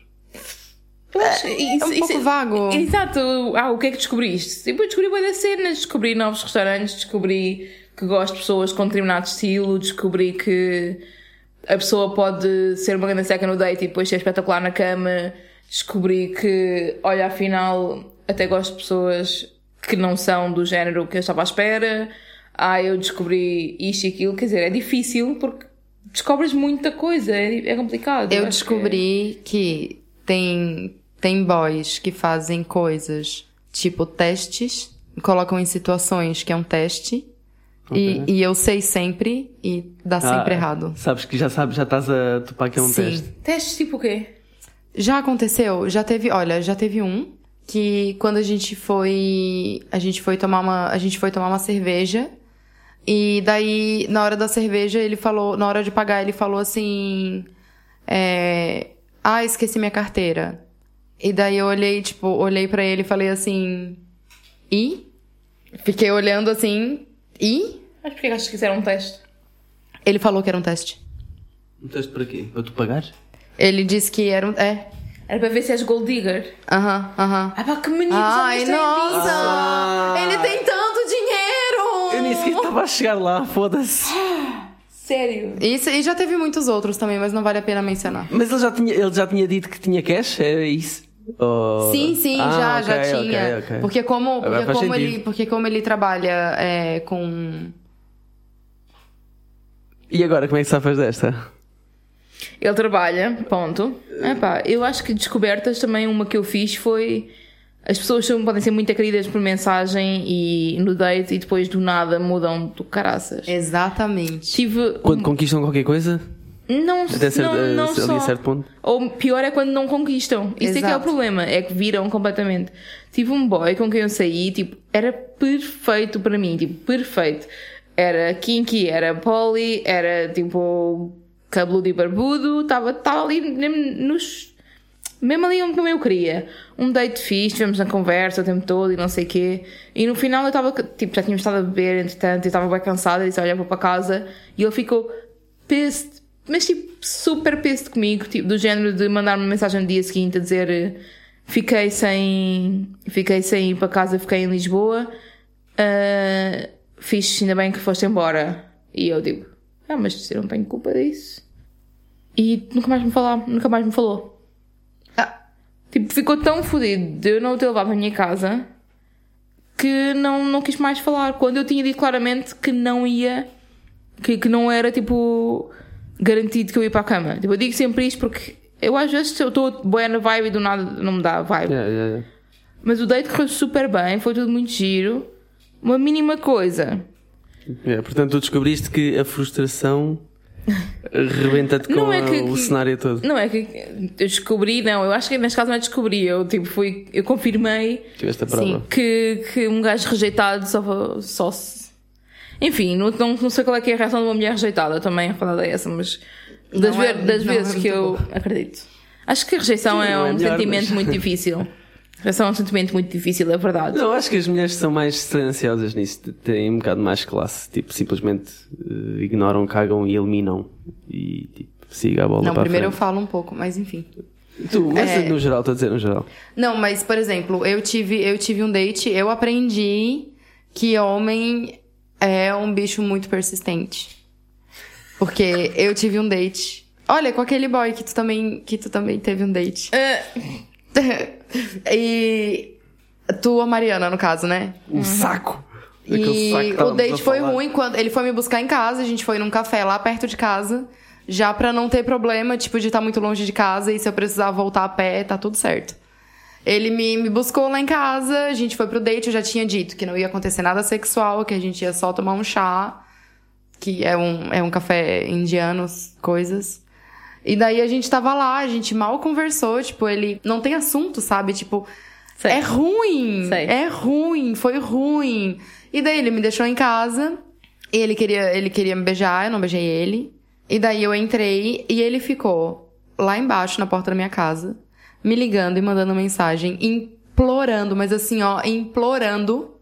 É um pouco vago. Exato. Ah, o que é que descobriste? Eu descobri boas cenas, descobri novos restaurantes, descobri que gosto de pessoas com determinado estilo, descobri que a pessoa pode ser uma grande seca no date e depois ser espetacular na cama, descobri que, olha, afinal, até gosto de pessoas que não são do género que eu estava à espera. Ah, eu descobri isto e aquilo. Quer dizer, é difícil porque descobres muita coisa, é, é complicado. Eu descobri que tem, tem boys que fazem coisas tipo testes, colocam em situações que é um teste. E, e eu sei sempre e dá sempre Ah, errado. Sabes que já sabes, já estás a topar que é um Sim. teste. Que... Testes tipo o quê? Já aconteceu? Já teve, olha, já teve um que quando a gente foi, a gente foi tomar uma, a gente foi tomar uma cerveja e daí na hora da cerveja ele falou, na hora de pagar ele falou assim, é, ah, esqueci minha carteira. E daí eu olhei, tipo, olhei pra ele e falei assim, e? Fiquei olhando assim, e? Mas porquê que achas que isso era um teste? Ele falou que era um teste. Um teste para quê? Para tu pagares? Ele disse que era um, é, Era para ver se és gold digger. aham, aham. Ah pá, que menino! Ai, já nossa! Ah. Ele tem tanto dinheiro! Eu nem sequer estava a chegar lá, foda-se. Sério? Isso, e já teve muitos outros também, mas não vale a pena mencionar. Mas ele já tinha, ele já tinha dito que tinha cash? É isso? Ou- Sim, sim, Ah, já, já ok, tinha. ok, ok. Porque como, porque como sentido. ele, porque como ele trabalha é, com. E agora, como é que safas desta? Ele trabalha, ponto. Epá, eu acho que descobertas também uma que eu fiz foi. As pessoas são- podem ser muito queridas por mensagem e no date e depois do nada mudam do caraças. Exatamente. Tive. Quando conquistam qualquer coisa? Não, Até certo, não, não ali só. certo ponto? Ou pior é quando não conquistam. Isso é que é o Exato. problema. É que viram completamente. Tive um boy com quem eu saí, tipo, era perfeito para mim, tipo, perfeito. Era kinky, era poly, era tipo cabeludo e barbudo, estava tava ali nos. Mesmo ali como eu queria. Um date fixe, estivemos na conversa o tempo todo e não sei o quê. E no final eu estava, tipo, já tínhamos estado a beber, entretanto, eu estava bem cansada, disse, olha, vou para casa. E ele ficou pissed, mas tipo, super pissed comigo, tipo, do género de mandar-me uma mensagem no dia seguinte a dizer fiquei sem, fiquei sem ir para casa, fiquei em Lisboa. ah, fixe, ainda bem que foste embora. E eu digo, ah, mas eu não tenho culpa disso. E nunca mais me falou, nunca mais me falou. Ah, Tipo, ficou tão fodido de eu não o ter levado à minha casa que não, não quis mais falar. Quando eu tinha dito claramente que não ia, que, que não era tipo garantido que eu ia para a cama. Tipo, eu digo sempre isto porque eu às vezes eu estou boa na vibe e do nada não me dá vibe. Yeah, yeah, yeah. Mas o date correu super bem, foi tudo muito giro. Uma mínima coisa. Yeah, portanto, tu descobriste que a frustração rebenta-te com é a- que- o que- cenário todo. Não é que eu descobri, não, eu acho que neste caso não é descobri, eu tipo fui, eu confirmei Tiveste a prova. que, que um gajo rejeitado só, só se. Enfim, não, não, não sei qual é que é a reação de uma mulher rejeitada, também a verdade é essa, mas das, é- ve- das não vezes é que eu acredito. Acho que a rejeição Sim, é é um melhor, sentimento mas- muito difícil. A rejeição é um sentimento muito difícil, é verdade. Não, acho que as mulheres são mais silenciosas nisso, têm um bocado mais classe, tipo, simplesmente eh, ignoram, cagam e eliminam e tipo, siga a bola não, para primeiro eu falo um pouco, mas enfim. Tu, mas É. no geral, estou a dizer no geral. Não, mas, por exemplo, eu tive, eu tive um date, eu aprendi que homem é um bicho muito persistente. Porque eu tive um date. Olha, com aquele boy que tu também, que tu também teve um date. Ah, e tu, a Mariana, no caso, né? Um saco! Aquele saco que E o estávamos date a foi falar. ruim quando ele foi me buscar em casa, a gente foi num café lá perto de casa, já pra não ter problema, tipo, de estar muito longe de casa e se eu precisar voltar a pé, tá tudo certo. Ele me, me buscou lá em casa, a gente foi pro date, eu já tinha dito que não ia acontecer nada sexual, que a gente ia só tomar um chá, que é um, é um café indiano, coisas. E daí a gente tava lá, a gente mal conversou, tipo, ele não tem assunto, sabe? Tipo, Sei. é ruim, Sei. é ruim, foi ruim. E daí ele me deixou em casa, e ele queria, ele queria me beijar, eu não beijei ele. E daí eu entrei e ele ficou lá embaixo na porta da minha casa, me ligando e mandando mensagem, implorando, mas assim, ó, implorando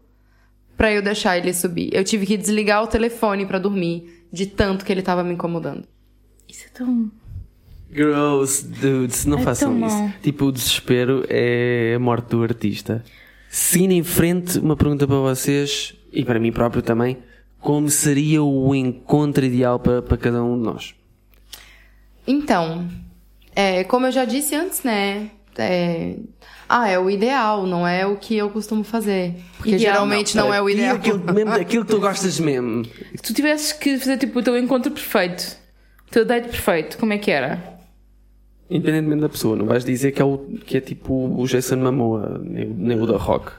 pra eu deixar ele subir. Eu tive que desligar o telefone pra dormir, de tanto que ele tava me incomodando. isso é tão. Gross, dudes, não É façam isso. mau. Tipo, o desespero é a morte do artista. Seguindo em frente, uma pergunta para vocês, e para mim próprio também. Como seria o encontro ideal para, para cada um de nós? Então, é, como eu já disse antes, né? É, ah, é o ideal, não é o que eu costumo fazer. Porque Ideal, geralmente não, é o ideal. Aquilo, mesmo, aquilo que tu gostas mesmo. Se tu tivesses que fazer tipo o teu encontro perfeito, o teu date perfeito, como é que era? Independentemente da pessoa, não vais dizer que é, o, que é tipo o Jason Momoa, nem, o- nem o da Rock.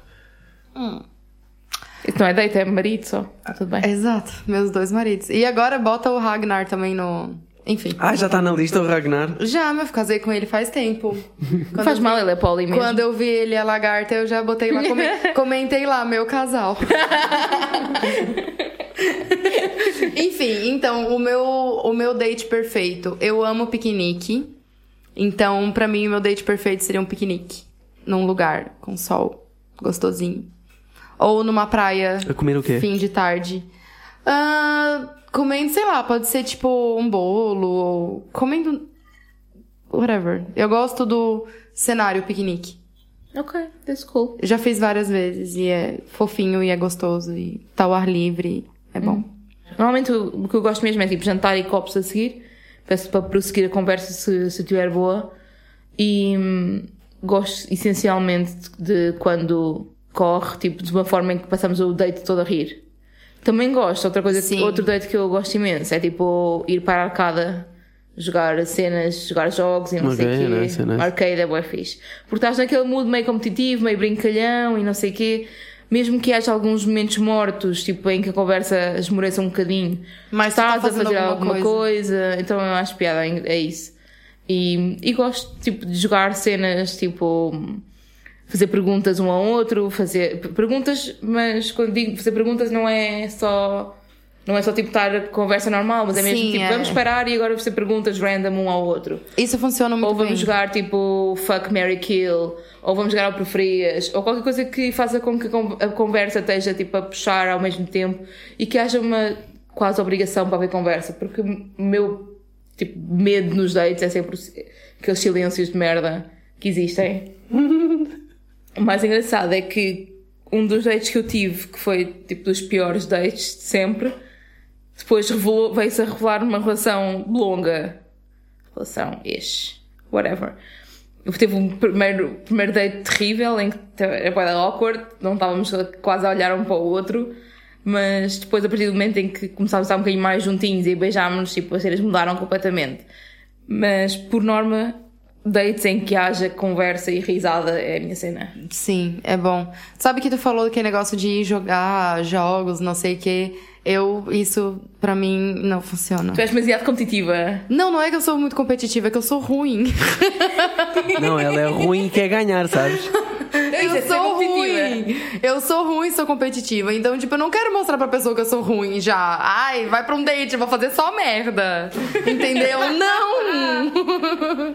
Isso não é date, é marido só. Tá tudo bem. Exato, meus dois maridos. E agora bota o Ragnar também no. Enfim. Ah, já está na lista o Ragnar. Já, mas eu casei com ele faz tempo. Não Quando faz eu mal, vi- ele é poli mesmo. Quando eu vi ele a lagarta, eu já botei lá, come- comentei lá, meu casal. Enfim, então, o meu, o meu date perfeito. Eu amo piquenique. Então, pra mim, o meu date perfeito seria um piquenique. Num lugar com sol gostosinho. Ou numa praia. Comer o quê? Fim de tarde. Ah, comendo, sei lá, pode ser tipo um bolo. Ou comendo. Whatever. Eu gosto do cenário piquenique. Ok, that's cool. Já fiz várias vezes e é fofinho e é gostoso e tá ao ar livre. É bom. Normalmente o, o que eu gosto mesmo é tipo jantar e copos a seguir. Peço para prosseguir a conversa se, se estiver boa. E hum, gosto essencialmente de, de quando corre, tipo, de uma forma em que passamos o date todo a rir. Também gosto, outra coisa, Sim. outro date que eu gosto imenso é tipo ir para a arcada, jogar cenas, jogar jogos e não sei o quê. nice, nice. Arcade é bué fixe. Porque estás naquele mood meio competitivo, meio brincalhão e não sei o quê. Mesmo que haja alguns momentos mortos, tipo, em que a conversa esmoreça um bocadinho. Mas tu tá estás a fazendo fazer alguma alguma coisa. Então eu acho piada, é isso. E, e gosto, tipo, de jogar cenas, tipo, fazer perguntas um ao outro, fazer perguntas, mas quando digo fazer perguntas não é só. Não é só tipo estar a conversa normal, mas é mesmo Sim, tipo, é. vamos parar e agora fazer perguntas random um ao outro. Isso funciona muito Ou vamos bem. jogar tipo Fuck, Mary Kill, ou vamos jogar ao preferias, ou qualquer coisa que faça com que a con- a conversa esteja tipo a puxar ao mesmo tempo e que haja uma quase obrigação para haver conversa, porque o meu tipo, medo nos dates é sempre aqueles silêncios de merda que existem. o mais engraçado é que um dos dates que eu tive, que foi tipo dos piores dates de sempre, depois veio-se a revelar uma relação longa. Relação, ish, whatever. Eu teve um primeiro, primeiro date terrível em que era quase awkward, não estávamos quase a olhar um para o outro, mas depois, a partir do momento em que começámos a estar um bocadinho mais juntinhos e beijámos, tipo, as cenas mudaram completamente. Mas, por norma, dates em que haja conversa e risada é a minha cena. Sim, é bom. Sabe que tu falou aquele negócio de jogar jogos, não sei o quê. Eu, isso pra mim não funciona. Tu és demasiado competitiva. Não, não é que eu sou muito competitiva, é que eu sou ruim. Não, ela é ruim e quer ganhar, sabes? Eu é ser sou ruim. Eu sou ruim e sou competitiva. Então, tipo, eu não quero mostrar pra pessoa que eu sou ruim já. Ai, vai pra um date, eu vou fazer só merda. Entendeu? não!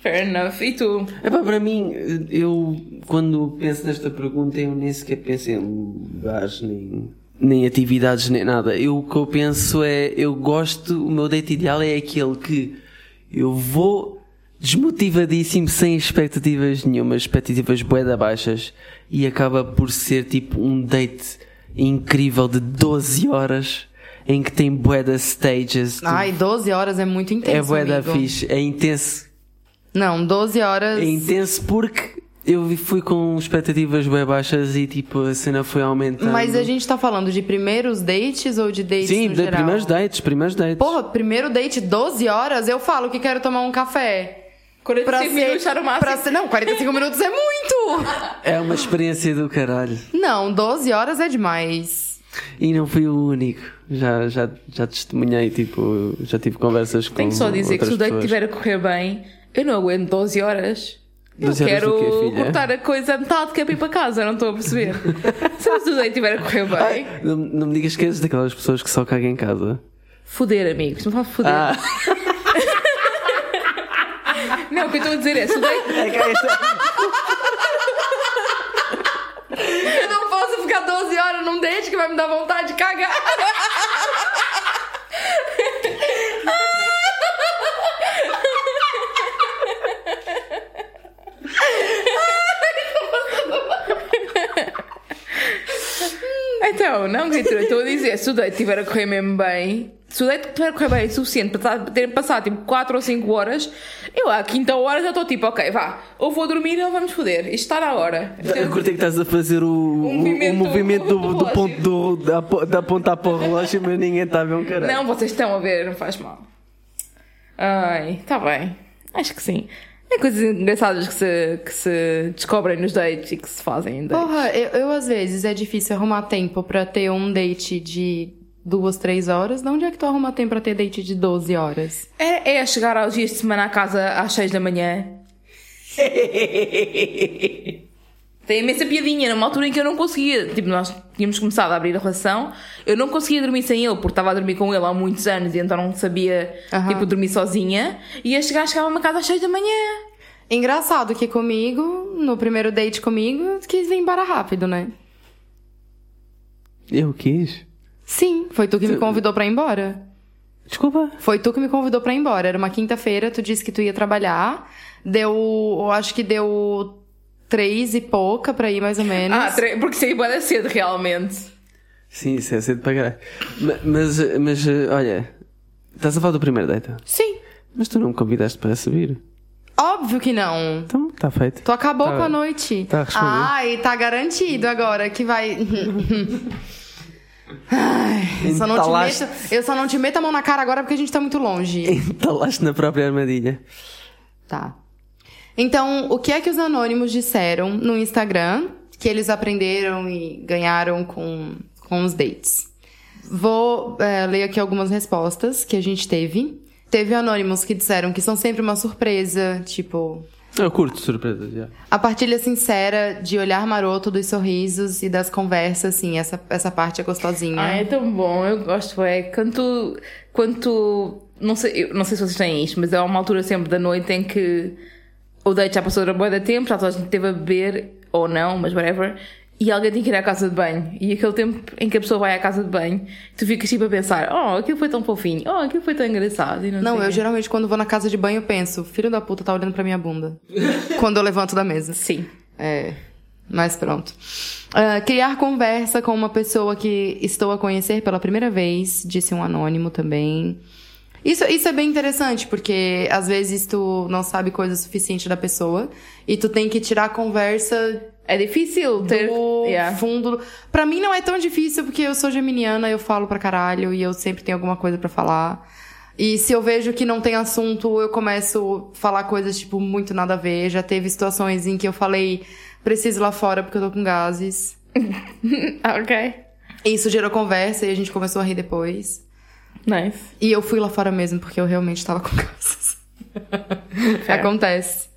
Fair enough. E tu? Epá, para mim, eu quando penso nesta pergunta, eu nem sequer penso em lugares, nem, nem atividades, nem nada. Eu, o que eu penso é, eu gosto, o meu date ideal é aquele que eu vou desmotivadíssimo, sem expectativas nenhumas, expectativas bué baixas, e acaba por ser tipo um date incrível de 12 horas, em que tem de stages. Ai, 12 horas é muito intenso. é bué da amigo. fixe, é intenso Não, 12 horas. é intenso porque eu fui com expectativas bem baixas e tipo a cena foi aumentando. Mas a gente tá falando de primeiros dates ou de dates Sim, no de geral? primeiros dates, primeiros dates. Porra, primeiro date 12 horas, eu falo que quero tomar um café. 45 minutos era o máximo. pra ser- não, 45 minutos é muito! É uma experiência do caralho. Não, 12 horas é demais. E não fui o único. Já, já, já testemunhei, tipo, já tive conversas com. Tenho só a dizer que se o date pessoas. estiver a correr bem, eu não aguento 12 horas. Eu 12 horas quero quê, cortar a coisa a metade que é para ir para casa, não estou a perceber. se o date estiver a correr bem, Não, não me digas que és daquelas pessoas que só cagam em casa. foder, amigos, não faz foder. Ah, Não, o que eu estou a dizer é, se o date, Eu não posso ficar 12 horas num date que vai me dar vontade de cagar. Então, não, criatura, estou a dizer, se o date estiver a correr mesmo bem, se o date estiver a correr bem o suficiente para ter passado tipo 4 ou 5 horas, eu à quinta hora já estou tipo, ok, vá, ou vou dormir ou vamos foder, isto está na hora. eu curti que estás a fazer o, o, o movimento, movimento do, do do ponto do, da, da ponta para o relógio, mas ninguém está a ver um caralho. Não, vocês estão a ver, não faz mal. Ai, está bem. Acho que sim. É coisas engraçadas que se, que se descobrem nos dates e que se fazem em dates. Porra, eu, eu, às vezes é difícil arrumar tempo pra ter um date de duas, três horas. De onde é que tu arruma tempo pra ter date de 12 horas? É, é chegar aos dias de semana à casa às 6 da manhã. Tem imensa piadinha, numa altura em que eu não conseguia. Tipo, nós tínhamos começado a abrir a relação, eu não conseguia dormir sem ele, porque estava a dormir com ele há muitos anos e então não sabia, Aham. tipo, dormir sozinha. E ia chegar, chegava a uma casa às 6 da manhã. Engraçado que comigo, no primeiro date comigo, quis vir embora rápido, né? Eu quis? Sim, foi tu que me convidou pra ir embora. Desculpa. Foi tu que me convidou pra ir embora. Era uma quinta-feira, tu disse que tu ia trabalhar. Deu, eu acho que deu três e pouca pra ir, mais ou menos. Ah, porque saí bué cedo, realmente. Sim, isso é cedo para caralho. Ma- Mas, mas, eh, olha, estás a falar do primeiro date? Sim. Mas tu não me convidaste para subir. Óbvio que não. Então, está feito. Tu acabou Tá- com a noite. tá respondido. Ai, tá garantido agora que vai. Ai, eu só, não te meto, eu só não te meto a mão na cara agora porque a gente tá muito longe. Entalaste na própria armadilha. Tá. Então, o que é que os anônimos disseram no Instagram que eles aprenderam e ganharam com, com os dates? Vou é, ler aqui algumas respostas que a gente teve. Teve anônimos que disseram que são sempre uma surpresa, tipo, Eu curto surpresas, já. a partilha sincera de olhar maroto dos sorrisos e das conversas, assim, essa, essa parte é gostosinha. Ah, é tão bom, eu gosto, é. Quando tu, não sei, eu não sei se vocês têm isto, mas é uma altura sempre da noite em que o date já passou da boa da tempo, já toda a gente teve a beber, ou não, mas whatever, e alguém tem que ir à casa de banho. E aquele tempo em que a pessoa vai à casa de banho, tu ficas tipo a pensar, oh, aquilo foi tão fofinho, oh, aquilo foi tão engraçado. E não, Não, eu geralmente quando vou na casa de banho eu penso, filho da puta tá olhando pra minha bunda. quando eu levanto da mesa. Sim. É. Mas pronto. Uh, criar conversa com uma pessoa que estou a conhecer pela primeira vez, disse um anônimo também. Isso, isso é bem interessante, porque às vezes tu não sabe coisa suficiente da pessoa e tu tem que tirar a conversa É difícil ter. do Yeah. fundo. Pra mim não é tão difícil porque eu sou geminiana, eu falo pra caralho e eu sempre tenho alguma coisa pra falar. E se eu vejo que não tem assunto, eu começo a falar coisas tipo muito nada a ver. Já teve situações em que eu falei preciso ir lá fora porque eu tô com gases. Ok. Isso gerou conversa e a gente começou a rir depois. Nice. E eu fui lá fora mesmo porque eu realmente tava com. Fair. Acontece.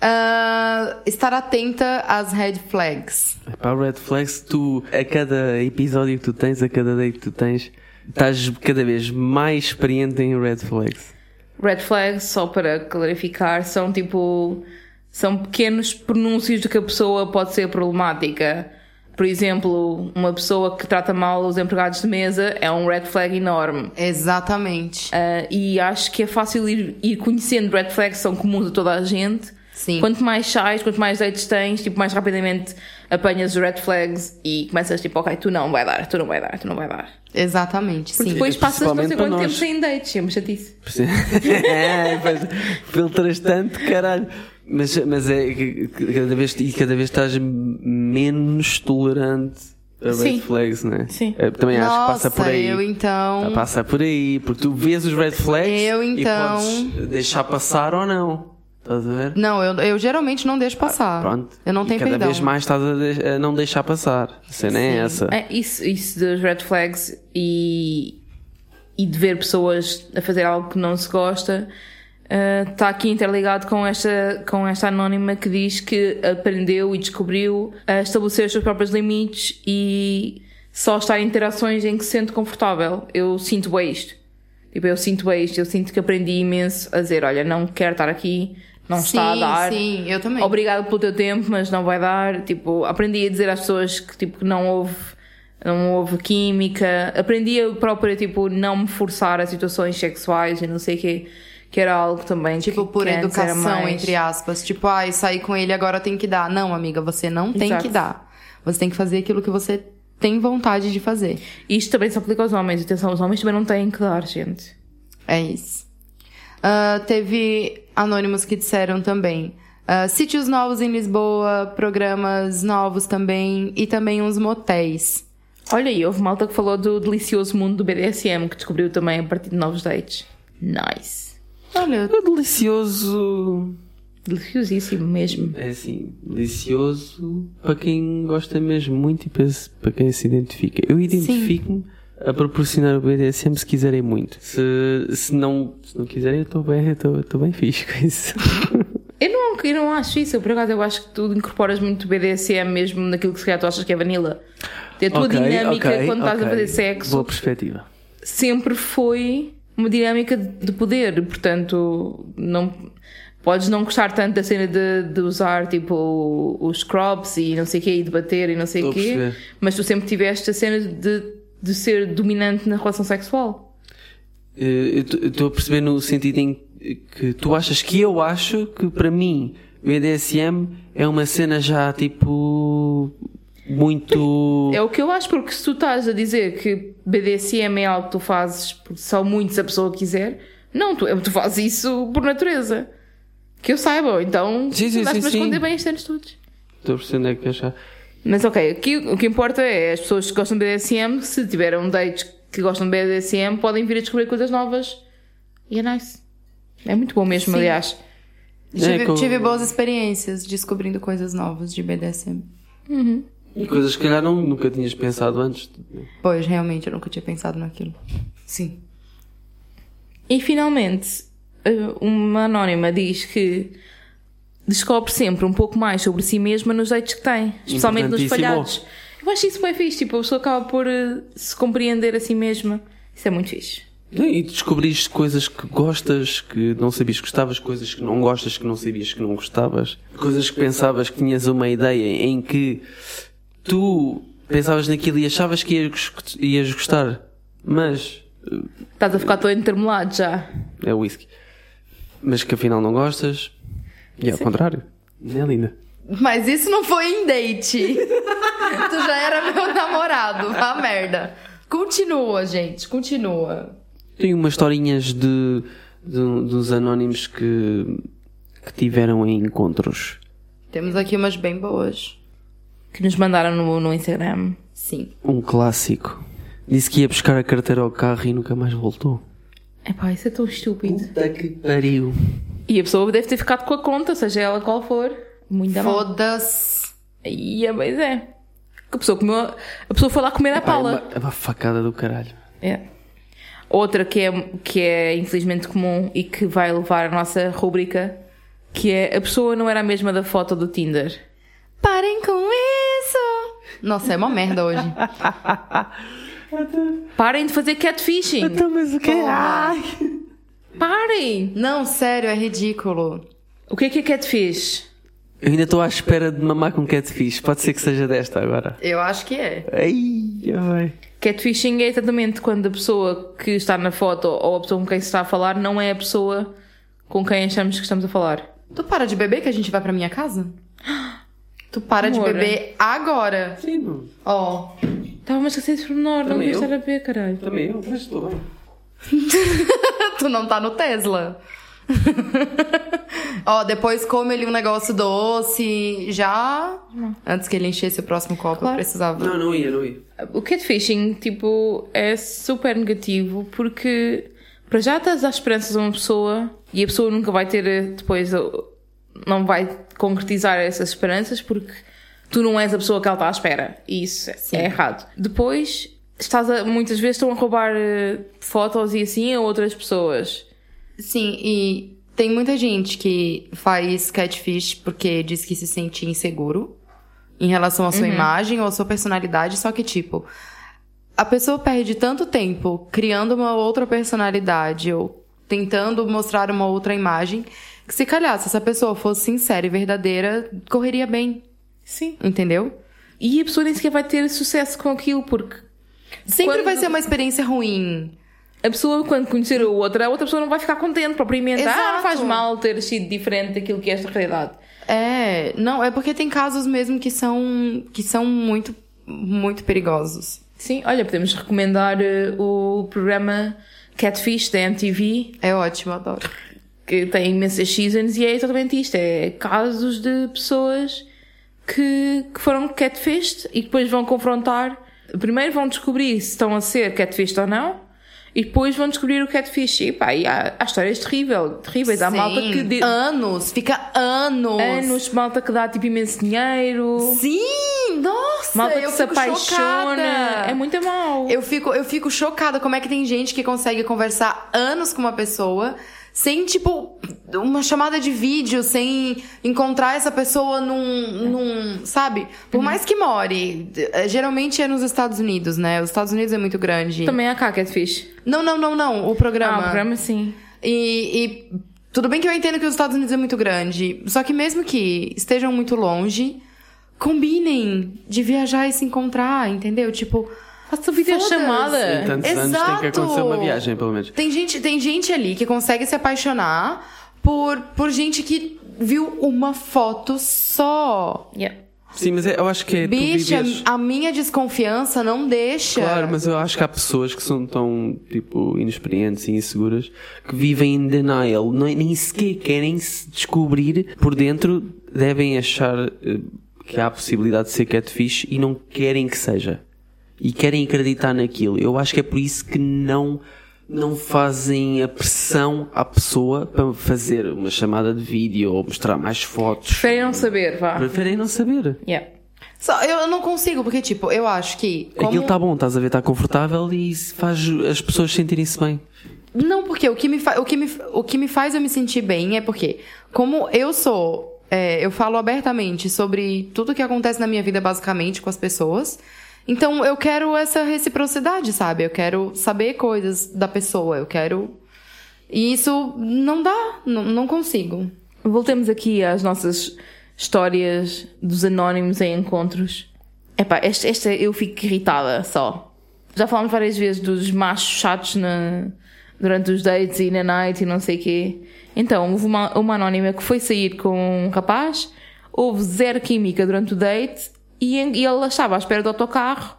Ah, estar atenta às red flags. Para o Red Flags, tu, a cada episódio que tu tens, a cada day que tu tens, estás cada vez mais experiente em Red Flags. Red flags, só para clarificar, são tipo. São pequenos pronúncios de que a pessoa pode ser problemática. Por exemplo, uma pessoa que trata mal os empregados de mesa é um red flag enorme. Exatamente. Ah, e acho que é fácil ir, ir conhecendo red flags, são comuns a toda a gente. Sim. Quanto mais sais, quanto mais dates tens, tipo, mais rapidamente apanhas os red flags e começas tipo, ok, tu não vai dar, tu não vai dar, tu não vai dar. Exatamente, Porque sim. depois passas não sei quanto tempo nós. sem dates, sempre chatice. é, pois, filtras tanto, caralho. Mas, mas é cada vez, e cada vez estás menos tolerante a Red Sim. Flags, não é? Sim. É, Também acho que Nossa, passa por aí. eu então. Passa por aí, porque tu vês os red flags Eu, então- e podes deixar passar ou não. Estás a ver? Não, eu, eu geralmente não deixo passar. Pronto. Eu não E tenho cada perdão. vez mais estás a, de- a não deixar passar. A cena é essa. É, isso, isso dos red flags e, e de ver pessoas a fazer algo que não se gosta está aqui interligado com esta, com esta anónima que diz que aprendeu e descobriu a estabelecer os seus próprios limites e só estar em interações em que se sente confortável. Eu sinto bem isto. Tipo, eu sinto bem isto. Eu sinto que aprendi imenso a dizer, olha, não quero estar aqui, não sim, está a dar. sim, eu também. Obrigado pelo teu tempo, mas não vai dar. Tipo, aprendi a dizer às pessoas que, tipo, que não houve, não houve química. Aprendi eu própria, tipo, não me forçar a situações sexuais e não sei o quê. Que era algo também Tipo, por educação, mais- entre aspas. Tipo, ai, sair com ele agora tem que dar. Não, amiga, você não tem Exato. que dar. Você tem que fazer aquilo que você tem vontade de fazer. Isto também se aplica aos homens. Atenção, os homens também não têm que dar, gente. É isso. Ah, teve anônimos que disseram também. ah, sítios novos em Lisboa, programas novos também, e também uns motéis. Olha, e houve malta que falou do delicioso mundo do BDSM, que descobriu também a partir de novos dates. Nice. Olha, É delicioso. Deliciosíssimo mesmo. É assim, delicioso para quem gosta mesmo muito e para, quem se identifica. Eu identifico-me a proporcionar o BDSM se quiserem muito. Se, se, não, se não quiserem, eu estou bem, estou- bem fixe com isso. Eu não, eu não acho isso, eu, por acaso eu acho que tu incorporas muito BDSM mesmo naquilo que se calhar tu achas que é vanilla. A tua Ok, dinâmica ok, quando estás a fazer sexo Boa perspectiva. sempre foi uma dinâmica de poder, portanto, não podes não gostar tanto da cena de, de usar tipo os crops e não sei o quê, e de bater e não sei o quê, perceber. mas tu sempre tiveste a cena de, de ser dominante na relação sexual. Eh, Eu estou a perceber no sentido em que tu achas que eu acho que para mim o BDSM é uma cena já tipo muito. É o que eu acho, porque se tu estás a dizer que BDSM é algo que tu fazes porque só muito se a pessoa quiser, não, tu, tu fazes isso por natureza. Que eu saiba, então Sim, sim, dás para sim. esconder bem estes anos todos. Estou a perceber é que achar. Mas ok, aqui o que importa é as pessoas que gostam de BDSM, se tiveram dates que gostam de BDSM, podem vir a descobrir coisas novas. E é nice. É muito bom mesmo, Sim. aliás. tive, É, com- tive boas experiências descobrindo coisas novas de BDSM. E coisas que calhar não, nunca tinhas pensado antes. Pois, realmente, eu nunca tinha pensado naquilo. Sim. E finalmente, eh, uma anónima diz que descobre sempre um pouco mais sobre si mesma nos dates que tem, especialmente nos falhados. Eu acho isso bem fixe, tipo, a pessoa acaba por eh, se compreender a si mesma. Isso é muito fixe. E descobriste coisas que gostas, que não sabias que gostavas, coisas que não gostas, que não sabias que não gostavas, coisas que pensavas que tinhas uma ideia em que tu pensavas naquilo e achavas que ias, ias gostar, mas Estás a ficar todo intermelado já. é whisky. Mas que afinal não gostas, e ao contrário, é linda. Mas isso não foi em date. tu já era meu namorado, vá merda. Continua, gente, continua. Tem umas historinhas de, de- dos anónimos que, que tiveram em encontros. Temos aqui umas bem boas. Que nos mandaram no, no Instagram. Sim. Um clássico. Disse que ia buscar a carteira ao carro e nunca mais voltou. Epá, isso é tão estúpido. Puta que pariu. E a pessoa deve ter ficado com a conta, seja ela qual for. Muito mal. Foda-se. E é, mas é. A pessoa, comeu, a pessoa foi lá comer a Pá, é, pala. uma, é uma facada do caralho. É. Outra que é, que é infelizmente comum e que vai levar a nossa rúbrica, que é a pessoa não era a mesma da foto do Tinder. Parem com isso! Nossa, é uma merda hoje. Parem de fazer catfishing! Então, mas o que é? Ai. Parem! Não, sério, é ridículo. O que é que é catfish? Eu ainda estou à espera de mamar com catfish. Pode ser que seja desta agora. Eu acho que é. Ai, ai. Catfishing é exatamente quando a pessoa que está na foto ou a pessoa com quem se está a falar não é a pessoa com quem achamos que estamos a falar. Tu para de beber que a gente vai pra minha casa? Tu para de beber agora. Sim. Ó. Estava a esquecer esse pormenor, não Também eu. estar a ver, caralho. Também eu, mas estou bem. tu não tá no Tesla. Ó, depois come ele um negócio doce, já. Antes que ele enchesse o próximo copo, eu precisava. Não, não ia, não ia. O catfishing, tipo, é super negativo porque para já estás à esperança de uma pessoa e a pessoa nunca vai ter eh, depois, não vai concretizar essas esperanças porque tu não és a pessoa que ela está à espera. E isso é errado. Depois, estás a, muitas vezes estão a roubar eh, fotos e assim a outras pessoas. Sim, e tem muita gente que faz catfish porque diz que se sente inseguro em relação à sua imagem ou à sua personalidade, só que, tipo, a pessoa perde tanto tempo criando uma outra personalidade ou tentando mostrar uma outra imagem se calhar, se essa pessoa fosse sincera e verdadeira, correria bem, Sim. entendeu? E a pessoa nem sequer vai ter sucesso com aquilo porque Sempre Quando- vai ser uma experiência ruim. A pessoa, quando conhecer a outra, a outra pessoa não vai ficar contente propriamente. Ah, não Exato. faz mal ter sido diferente daquilo que é esta realidade. É, não, é porque tem casos mesmo que são que são muito muito perigosos. Sim, olha, podemos recomendar eh, o programa Catfish da MTV, É ótimo, adoro. Que tem imensas seasons e é exatamente isto: é casos de pessoas que, que foram catfished e depois vão confrontar. Primeiro vão descobrir se estão a ser catfished ou não. E depois vão descobrir o catfish. E pá, e há, há histórias terrível, terríveis. Há Sim, malta que. De, anos, fica anos. anos, malta que dá tipo imenso dinheiro. Sim, nossa, Malta que se apaixona. chocada. É muito mal. Eu fico, eu fico chocada como é que tem gente que consegue conversar anos com uma pessoa sem, tipo, uma chamada de vídeo, sem encontrar essa pessoa num. num sabe? Uhum. Por mais que more. eh, Geralmente é nos Estados Unidos, né? Os Estados Unidos é muito grande. Também há cá catfish. Não, não, não, não. O programa. Ah, o programa sim. E, e tudo bem que eu entendo que os Estados Unidos é muito grande, só que mesmo que estejam muito longe, combinem de viajar e se encontrar, entendeu? Tipo, Faça videochamada. Em tantos anos tem que Exato. acontecer uma viagem, pelo menos. tem gente, tem gente ali que consegue se apaixonar por, por gente que viu uma foto só. Yeah. Sim, mas é- eu acho que é Bicha, viveres... a minha desconfiança não deixa. Claro, mas eu acho que há pessoas que são tão, tipo, inexperientes e inseguras que vivem em denial, não, nem sequer querem se descobrir por dentro, devem achar eh, que há a possibilidade de ser catfish e não querem que seja. E querem acreditar naquilo. Eu acho que é por isso que não, não fazem a pressão à pessoa para fazer uma chamada de vídeo ou mostrar mais fotos. Preferem não saber, vá. Preferem não saber. Yeah. Só, eu não consigo, porque, tipo, eu acho que. Como... Aquilo está bom, estás a ver, está confortável e isso faz as pessoas sentirem-se bem. Não, porque o que, me fa- o, que me, o que me faz eu me sentir bem é porque, como eu sou. é, eu falo abertamente sobre tudo que acontece na minha vida, basicamente, com as pessoas. Então eu quero essa reciprocidade, sabe? Eu quero saber coisas da pessoa, eu quero. E isso não dá, não, não consigo. Voltemos aqui às nossas histórias dos anónimos em encontros. Epá, esta, esta eu fico irritada só. Já falámos várias vezes dos machos chatos na, durante os dates e na night e não sei o quê. Então, houve uma, uma anónima que foi sair com um rapaz. houve zero química durante o date e, e ele estava à espera do autocarro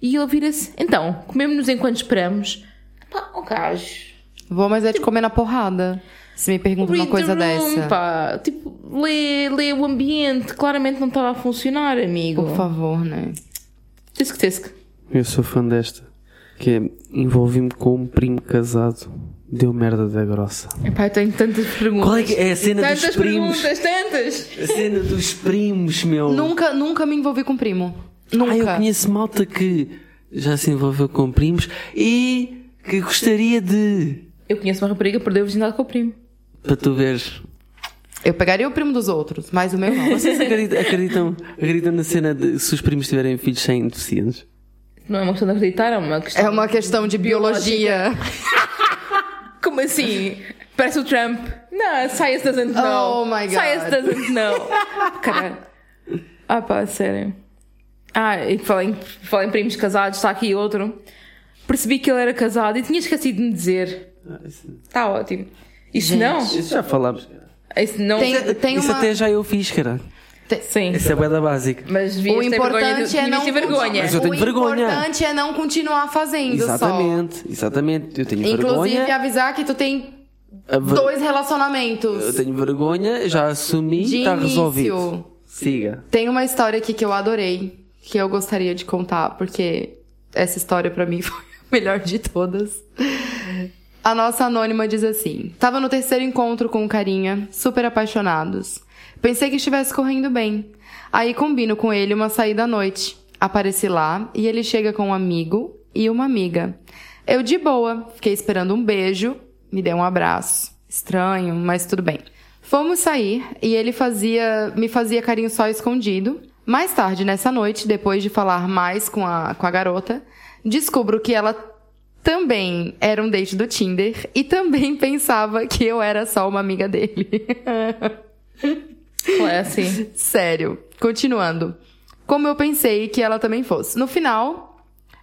e ele vira-se, então, comemos-nos enquanto esperamos. Pá, o gajo. Vou, mas é de comer na porrada. Se me pergunta uma coisa room, dessa. Pá. Tipo, lê, lê o ambiente, claramente não estava a funcionar, amigo. Por favor, né? Tisque, tisque. Eu sou fã desta. Que é envolvi-me com um primo casado. Deu merda da grossa. Epá, eu tenho tantas perguntas. Qual é que é a cena dos tantas primos? perguntas, tantas! A cena dos primos, meu. Nunca, nunca me envolvi com primo. Nunca. Ah, eu conheço malta que já se envolveu com primos e que gostaria de. Eu conheço uma rapariga que perdeu a virgindade com o primo. Para tu veres. Eu pegaria o primo dos outros, mas o meu não. Vocês acreditam, acreditam, acreditam na cena de se os primos tiverem filhos sem deficientes? Não é uma questão de acreditar, é uma questão. É uma questão de biologia. Como assim? Parece o Trump. Não, science doesn't know. Oh my God. Science doesn't know. Caralho. Ah pá, sério. Ah, e falei em, falei em primos casados, está aqui outro. Percebi que ele era casado e tinha esquecido de me dizer. Está ótimo. Isso Gente. não? Isso já falámos. Isso não. Tem, tem Isso uma... até já eu fiz, cara. Sim. Isso é da básica. Mas devias O ter vergonha. importante De, é não ter vergonha. Mas eu tenho o vergonha. importante é não continuar fazendo Exatamente, exatamente. Eu tenho só. Inclusive vergonha. avisar que tu tem A ver- dois relacionamentos. Eu tenho vergonha, já assumi, De está início. resolvido. Siga. Tem uma história aqui que eu adorei, que eu gostaria de contar, porque essa história pra mim foi a melhor de todas. A nossa anônima diz assim: Tava no terceiro encontro com um carinha, super apaixonados. Pensei que estivesse correndo bem. Aí combino com ele uma saída à noite. Apareci lá e ele chega com um amigo e uma amiga. Eu de boa, fiquei esperando um beijo, me deu um abraço. Estranho, mas tudo bem. Fomos sair e ele fazia, me fazia carinho só escondido. Mais tarde nessa noite, depois de falar mais com a, com a garota, descubro que ela também era um date do Tinder e também pensava que eu era só uma amiga dele. É assim. Sério. Continuando. Como eu pensei que ela também fosse. No final,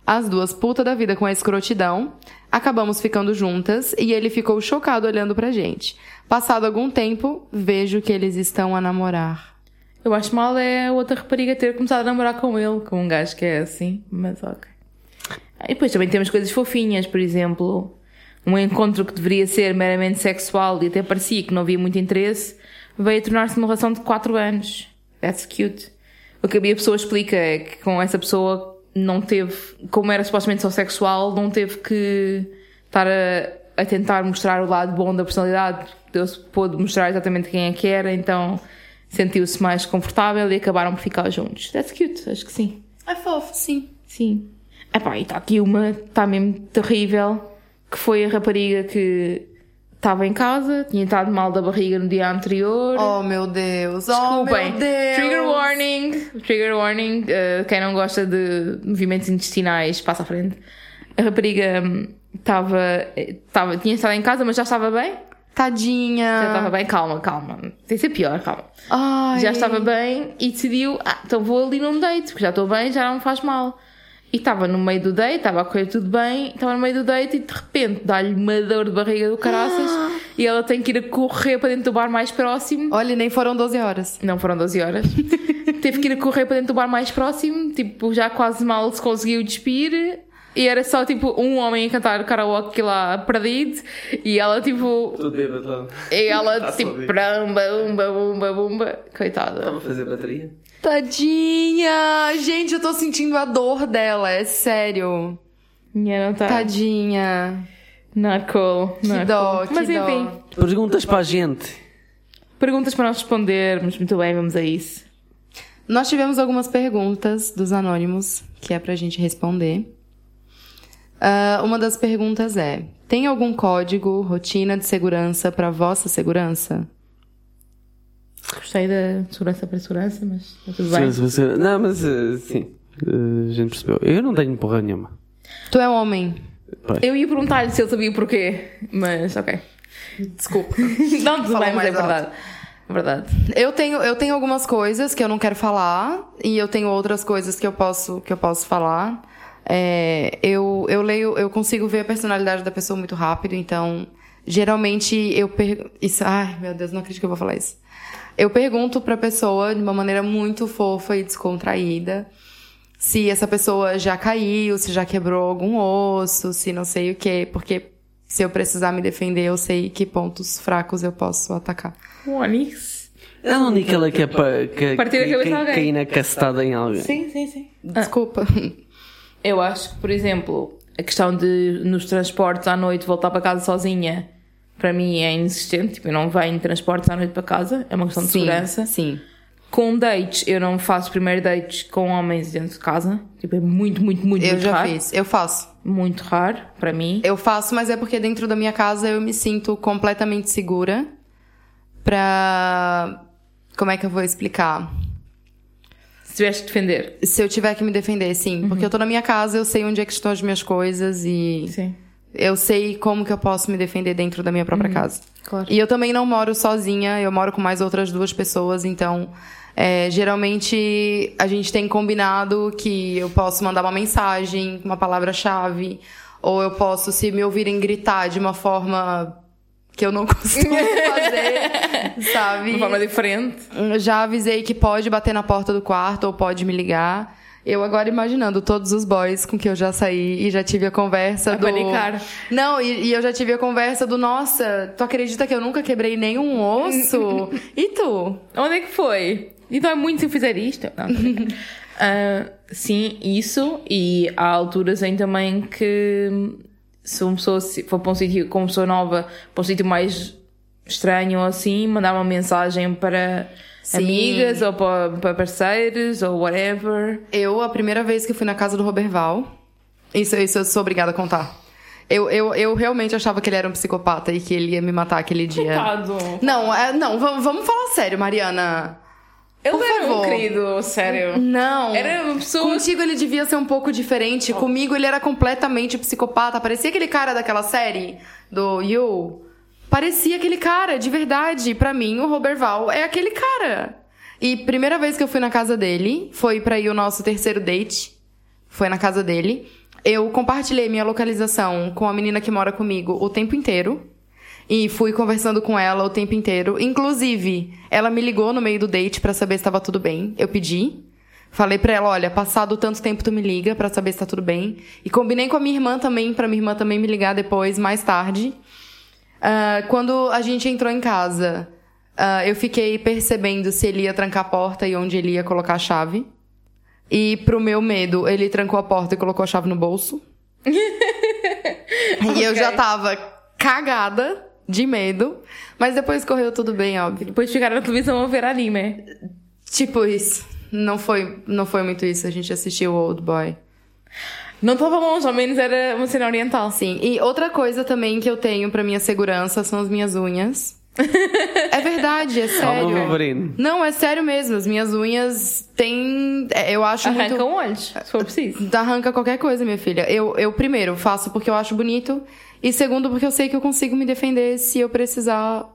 as duas putas da vida com a escrotidão, acabamos ficando juntas e ele ficou chocado olhando pra gente. Passado algum tempo, vejo que eles estão a namorar. Eu acho mal é outra rapariga ter começado a namorar com ele, com um gajo que é assim, mas ok. E depois também temos coisas fofinhas, por exemplo, um encontro que deveria ser meramente sexual e até parecia que não havia muito interesse, veio a tornar-se uma relação de 4 anos. That's cute. O que a minha pessoa explica é que com essa pessoa não teve, como era supostamente só sexual, não teve que estar a, a tentar mostrar o lado bom da personalidade. Deus pôde mostrar exatamente quem é que era, então sentiu-se mais confortável e acabaram por ficar juntos. That's cute, acho que sim. É fofo, sim. Sim. Epá, e está aqui uma, está mesmo terrível, que foi a rapariga que estava em casa, tinha estado mal da barriga no dia anterior. Oh, meu Deus. Oh, Desculpem. meu Deus. Trigger warning. Trigger warning. Uh, quem não gosta de movimentos intestinais, passa à frente. A rapariga hum, estava, estava, tinha estado em casa, mas já estava bem. Tadinha. Já estava bem, calma, calma. Tem que ser pior, calma. Ai. Já estava bem e decidiu, ah, então vou ali num date, porque já estou bem, já não me faz mal. E estava no meio do date, estava a correr tudo bem, estava no meio do date e de repente dá-lhe uma dor de barriga do caraças e ela tem que ir a correr para dentro do bar mais próximo. Olha, nem foram 12 horas. Não foram 12 horas. Teve que ir a correr para dentro do bar mais próximo, tipo, já quase mal se conseguiu despir. E era só tipo um homem a cantar karaoke lá perdido e ela tipo. Estou bêbado. E ela Tá tipo. só Bumba, bumba, bumba. Coitada. a fazer bateria? Tadinha. Gente, eu tô sentindo a dor dela, é sério. Minha não tá. Tadinha. Not cool. Que not dó, cool. que Mas dó. enfim. Perguntas para a gente. Perguntas para nós respondermos. Muito bem, vamos a isso. Nós tivemos algumas perguntas dos anônimos que é pra gente responder. Ah, uma das perguntas é: tem algum código, rotina de segurança pra vossa segurança? Gostei da segurança para segurança, mas tá tudo bem. Sim. Não, mas eh, sim. Eh, a gente percebeu. Eu não tenho porra nenhuma. Tu é homem. Pai. Eu ia perguntar-lhe se ele sabia o porquê, mas ok. Desculpa. Não, tudo bem, mas é alto. verdade. É verdade. Eu tenho, eu tenho algumas coisas que eu não quero falar e eu tenho outras coisas que eu posso, que eu posso falar. É, eu, eu leio, eu consigo ver a personalidade da pessoa muito rápido, então geralmente eu pergunto. Isso, ai meu Deus, não acredito que eu vou falar isso. Eu pergunto pra pessoa de uma maneira muito fofa e descontraída se essa pessoa já caiu, se já quebrou algum osso, se não sei o quê, porque se eu precisar me defender, eu sei que pontos fracos eu posso atacar. O Onix. É a única ela que é para que, Partir a que, cabeça que, de alguém. cair na castada em alguém. Sim, sim, sim. Desculpa. Eu acho que, por exemplo, a questão de nos transportes à noite voltar para casa sozinha, para mim é inexistente. Tipo, eu não venho em transportes à noite para casa, é uma questão de segurança. Sim. Com dates, eu não faço primeiro dates com homens dentro de casa. Tipo, é muito, muito, muito, Eu muito já raro. fiz. Eu faço. Muito raro, para mim. Eu faço, mas é porque dentro da minha casa eu me sinto completamente segura pra. Como é que eu vou explicar? Se tivesse que defender. Se eu tiver que me defender, sim. Porque eu tô na minha casa, eu sei onde é que estão as minhas coisas e Sim, eu sei como que eu posso me defender dentro da minha própria casa. claro. E eu também não moro sozinha, eu moro com mais outras duas pessoas, então é, geralmente a gente tem combinado que eu posso mandar uma mensagem, uma palavra-chave, ou eu posso, se me ouvirem gritar de uma forma que eu não costumo fazer, sabe? De forma diferente. Já avisei que pode bater na porta do quarto ou pode me ligar. Eu agora imaginando todos os boys com que eu já saí e já tive a conversa A do. panicar. Não, e, e eu já tive a conversa do, nossa, tu acredita que eu nunca quebrei nenhum osso? e tu? Onde é que foi? E dói muito se eu fizer isto? Não. Ah, sim, isso. E há alturas em também que se uma pessoa se for para um sítio com uma pessoa nova, para um sítio mais estranho ou assim, mandar uma mensagem para Sim. amigas ou para, para parceiros ou whatever. Eu, a primeira vez que fui na casa do Roberval, isso, isso eu sou obrigada a contar. Eu, eu, eu realmente achava que ele era um psicopata e que ele ia me matar aquele dia. Coitado. Não, é, não, vamos, vamos falar sério, Mariana. Ele Por era um querido, sério. Não. Era uma pessoa- Contigo ele devia ser um pouco diferente. Comigo ele era completamente psicopata. Parecia aquele cara daquela série do You. Parecia aquele cara, de verdade. Pra mim, o Roberval é aquele cara. E primeira vez que eu fui na casa dele, foi pra ir o nosso terceiro date. Foi na casa dele. Eu compartilhei minha localização com a menina que mora comigo o tempo inteiro. E fui conversando com ela o tempo inteiro. Inclusive, ela me ligou no meio do date pra saber se estava tudo bem. Eu pedi. Falei pra ela, olha, passado tanto tempo tu me liga pra saber se tá tudo bem. E combinei com a minha irmã também, pra minha irmã também me ligar depois, mais tarde. Ah, quando a gente entrou em casa, ah, eu fiquei percebendo se ele ia trancar a porta e onde ele ia colocar a chave. E pro meu medo, ele trancou a porta e colocou a chave no bolso. E eu Ok. já tava cagada de medo. Mas depois correu tudo bem, óbvio. Depois ficaram na televisão a ver anime. Tipo isso. Não foi, não foi muito isso. A gente assistiu o Old Boy. Não estava longe, ao menos era uma cena oriental. Sim. E outra coisa também que eu tenho pra minha segurança são as minhas unhas. é verdade, é sério. Não, é sério mesmo. As minhas unhas têm. é, Eu acho Arrancam muito. olhos, se for preciso. Arranca qualquer coisa, minha filha. Eu, eu, primeiro, faço porque eu acho bonito. E segundo, porque eu sei que eu consigo me defender se eu precisar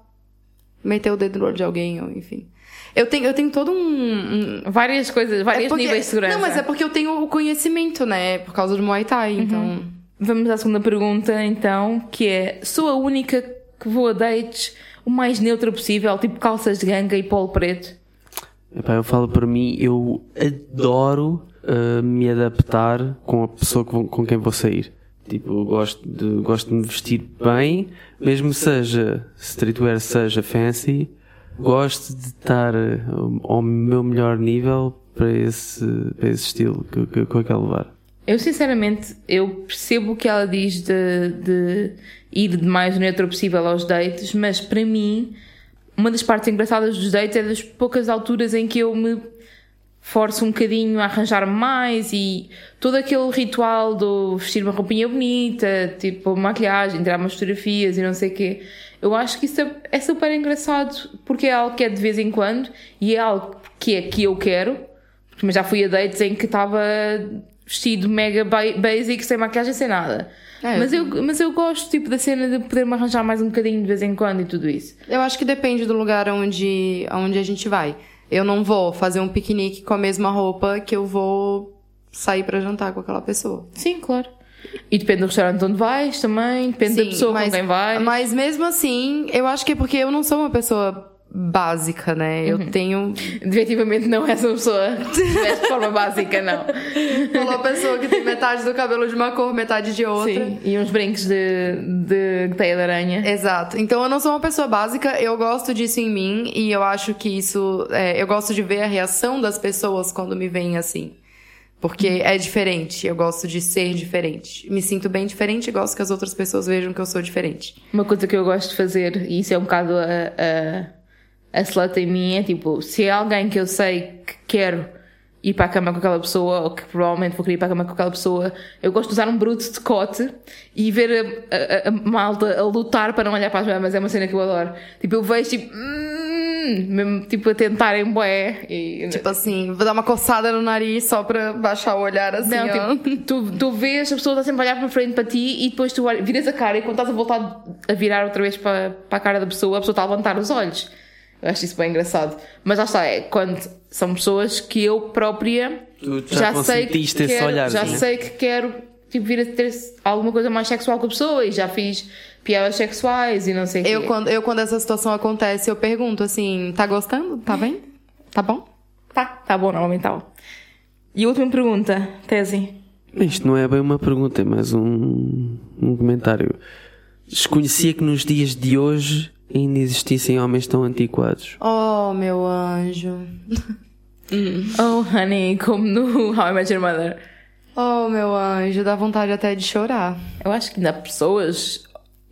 meter o dedo no olho de alguém, ou enfim. Eu tenho, eu tenho todo um. um- Várias coisas, vários é porque- níveis de segurança. Não, mas é porque eu tenho o conhecimento, né? Por causa do Muay Thai, então. Vamos à segunda pergunta, então, que é: sou a única que vou a dates o mais neutra possível, tipo calças de ganga e polo preto? Epá, eu falo para mim, eu adoro uh, me adaptar com a pessoa com, com quem vou sair. Tipo, gosto de, gosto de me vestir bem, mesmo seja streetwear, seja fancy, gosto de estar uh, ao meu melhor nível para esse, para esse estilo que, que, que eu quero levar. Eu, sinceramente, eu percebo o que ela diz de, de ir de mais neutro possível aos dates, mas para mim, uma das partes engraçadas dos dates é das poucas alturas em que eu me forço um bocadinho a arranjar mais e todo aquele ritual do vestir uma roupinha bonita, tipo maquilhagem, tirar umas fotografias e não sei o quê. Eu acho que isso é, é super engraçado porque é algo que é de vez em quando e é algo que é que eu quero. Mas já fui a dates em que estava vestido mega ba- basic, sem maquiagem, sem nada. É, mas, eu, mas eu gosto tipo da cena de poder-me arranjar mais um bocadinho de vez em quando e tudo isso. Eu acho que depende do lugar onde, onde a gente vai. Eu não vou fazer um piquenique com a mesma roupa que eu vou sair pra jantar com aquela pessoa. Sim, claro. E depende do restaurante onde vais também, depende da Sim, pessoa mas, com quem vais. Mas mesmo assim, eu acho que é porque eu não sou uma pessoa básica, né? Eu tenho. Definitivamente não és uma pessoa de forma básica, não. Uma pessoa que tem metade do cabelo de uma cor, metade de outra. Sim, e uns brincos de, de teia de aranha. Exato. Então eu não sou uma pessoa básica, eu gosto disso em mim e eu acho que isso. é, eu gosto de ver a reação das pessoas quando me veem assim. Porque é diferente, eu gosto de ser diferente. Me sinto bem diferente e gosto que as outras pessoas vejam que eu sou diferente. Uma coisa que eu gosto de fazer, e isso é um bocado a, a, a slut em mim, é tipo, se é alguém que eu sei que quero ir para a cama com aquela pessoa, ou que provavelmente vou querer ir para a cama com aquela pessoa, eu gosto de usar um bruto de decote e ver a, a- a malta a lutar para não olhar para as mamas, é uma cena que eu adoro. Tipo, eu vejo tipo, hum, mesmo tipo a tentarem bué. E, Tipo assim, vou dar uma coçada no nariz só pra baixar o olhar assim, ó. Não, tipo, tu, tu vês a pessoa está sempre a olhar para frente para ti e depois tu viras a cara e quando estás a voltar a virar outra vez para, para a cara da pessoa, a pessoa está a levantar os olhos. Eu acho isso bem engraçado. Mas lá está, é quando são pessoas que eu própria Tu já sei que esse quero, olhar, já sei que quero tipo, vir a ter alguma coisa mais sexual com a pessoa e já fiz piadas sexuais e não sei o Eu quê. quando, eu, quando essa situação acontece, eu pergunto assim: tá gostando? Tá bem? Tá bom? Tá, tá bom, normalmente tá bom. E a última pergunta, Tese. Isto não é bem uma pergunta, é mais um, um comentário. Desconhecia que nos dias de hoje ainda existissem homens tão antiquados. Oh, meu anjo. Oh, honey, como no How I Met Your Mother. Oh, meu anjo, dá vontade até de chorar. Eu acho que ainda há pessoas,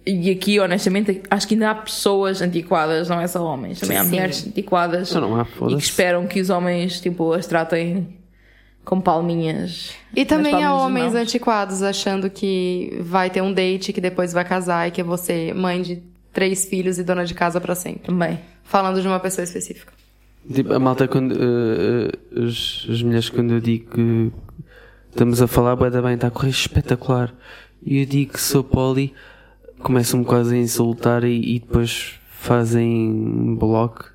e aqui honestamente, acho que ainda há pessoas antiquadas, não é só homens. Também há Sim. mulheres antiquadas Não, não há, e que esperam que os homens, tipo, as tratem com palminhas. E também nas há homens antiquados achando que vai ter um date, que depois vai casar e que você é mãe de três filhos e dona de casa pra sempre. Também. Falando de uma pessoa específica. Tipo, a malta, quando. eh, eh, as, as mulheres, quando eu digo que estamos a falar, bué da bem, está a correr espetacular. E eu digo que sou poli, começam-me quase a insultar e, e depois fazem bloco.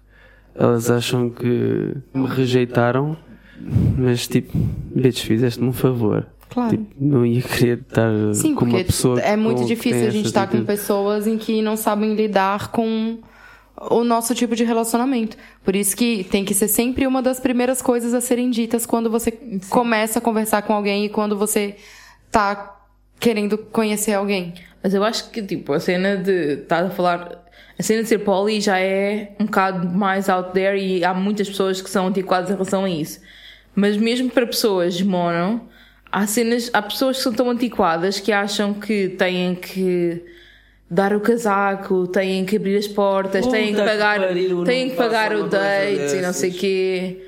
Elas acham que me rejeitaram, mas tipo, bitch, fizeste-me um favor. Claro. Tipo, não ia querer estar Sim, com uma porque pessoa é muito difícil a gente estar com pessoas em que não sabem lidar com o nosso tipo de relacionamento. Por isso que tem que ser sempre uma das primeiras coisas a serem ditas quando você começa a conversar com alguém e quando você tá querendo conhecer alguém. Mas eu acho que, tipo, a cena de estar a falar. A cena de ser poli já é um bocado mais out there e há muitas pessoas que são antiquadas em relação a isso. Mas mesmo para pessoas mono, há cenas, há pessoas que são tão antiquadas que acham que têm que dar o casaco, têm que abrir as portas, têm que Puta que pagar, pariu, têm que pagar o date e não sei quê.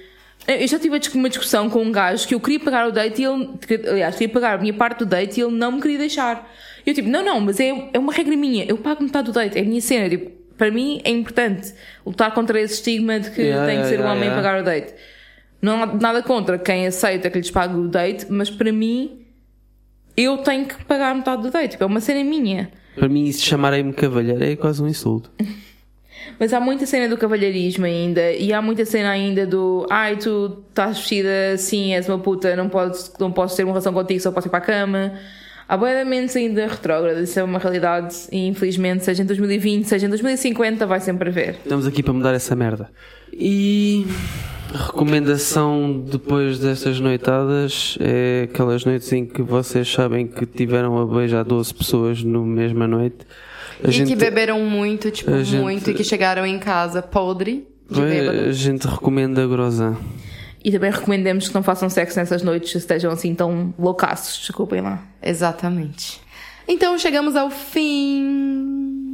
Eu já tive uma discussão com um gajo que eu queria pagar o date e ele, aliás, queria pagar a minha parte do date e ele não me queria deixar. Eu tipo, não, não, mas é, é uma regra minha, eu pago metade do date, é a minha cena. Tipo, para mim é importante lutar contra esse estigma de que Yeah, tem que ser o yeah, homem a yeah. pagar o date. Não há nada contra quem aceita que lhes pague o date, mas para mim eu tenho que pagar metade do date, tipo, é uma cena minha. Para mim, isso chamarem-me cavalheiro é quase um insulto. Mas há muita cena do cavalheirismo ainda, e há muita cena ainda do ai, tu estás vestida assim, és uma puta, não podes, não posso ter uma relação contigo, só posso ir para a cama. Há mentes ainda retrógradas, isso é uma realidade, e infelizmente, seja em 2020, seja em 2050, vai sempre haver. Estamos aqui para mudar essa merda. E recomendação depois destas noitadas é aquelas noites em que vocês sabem que tiveram a beijar 12 pessoas no mesma noite. A e que beberam muito, tipo, a gente- muito, e que chegaram em casa podre de a gente recomenda Grosan. E também recomendamos que não façam sexo nessas noites se estejam assim tão loucaços, desculpem lá. Exatamente. Então chegamos ao fim.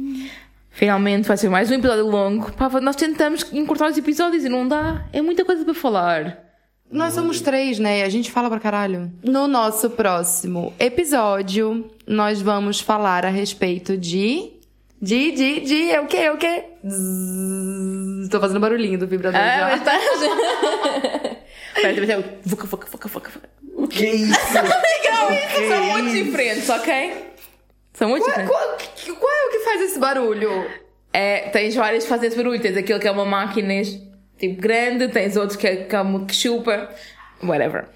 Finalmente vai ser mais um episódio longo. Pá, nós tentamos encurtar os episódios e não dá, é muita coisa para falar. Nós somos três, né? A gente fala pra caralho. No nosso próximo episódio, nós vamos falar a respeito de. De, de, de. É o quê? É o quê? Zzz. Tô fazendo barulhinho do vibrador Ah, já. mas tá. Vuca, vuca, vuca, vuca, vuca. O que é isso? Legal, são muito diferentes, ok? São muito Qual, diferentes. qual, qual é o que faz esse barulho? É, tens vários que fazem esse barulho. Tens aquele que é uma máquina tipo grande, tens outros que é, que, é uma que chupa, whatever.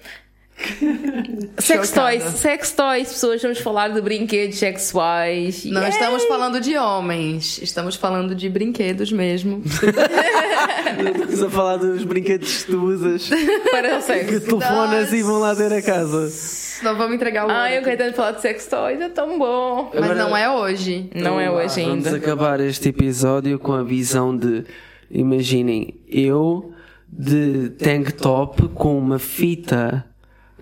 Sex toys, sex toys, pessoas, vamos falar de brinquedos sexuais. Não Yeah. estamos falando de homens, estamos falando de brinquedos mesmo. Estamos a falar dos brinquedos que tu usas, para o que sexo. telefonas e vão lá ter a casa. Não vamos entregar o Ai, eu quero tanto falar de sex toys, é tão bom. Mas Agora- não é hoje. Não é hoje Vamos ainda. acabar este episódio com a visão de, imaginem, eu de tank top com uma fita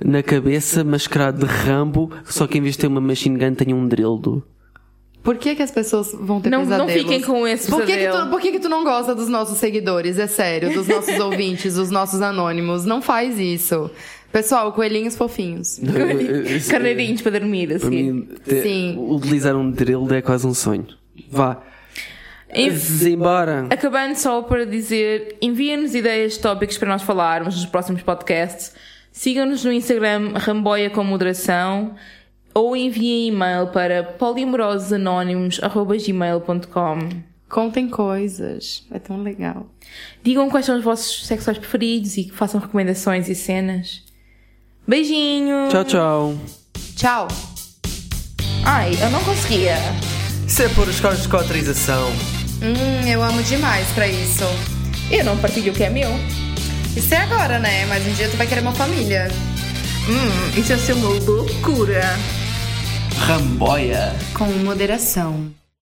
na cabeça mascarado de Rambo, só que em vez de ter uma machine gun tenho um dildo. Por que, que as pessoas vão ter Não, não pesadelos? fiquem com esse por que, que tu, por que, que tu não gosta dos nossos seguidores? É sério, dos nossos ouvintes, dos nossos anônimos. Não faz isso. Pessoal, coelhinhos fofinhos. Carneirinhos para dormir, Para assim. mim, ter- Sim. utilizar um dildo é quase um sonho. Vá. Enf- Embora. Acabando só para dizer, enviem-nos ideias de tópicos para nós falarmos nos próximos podcasts. Sigam-nos no Instagram Ramboia com Moderação ou enviem e-mail para polimorososanónimos.gmail.com Contem coisas. É tão legal. Digam quais são os vossos sexuais preferidos e façam recomendações e cenas. Beijinhos! Tchau, tchau. Tchau. Ai, eu não conseguia. Isso é por os carros de cotrização. Hum, eu amo demais pra isso. Eu não partilho o que é meu. Isso é agora, né? Mas um dia tu vai querer uma família. Hum, isso ia ser uma loucura. Ramboia. Com moderação.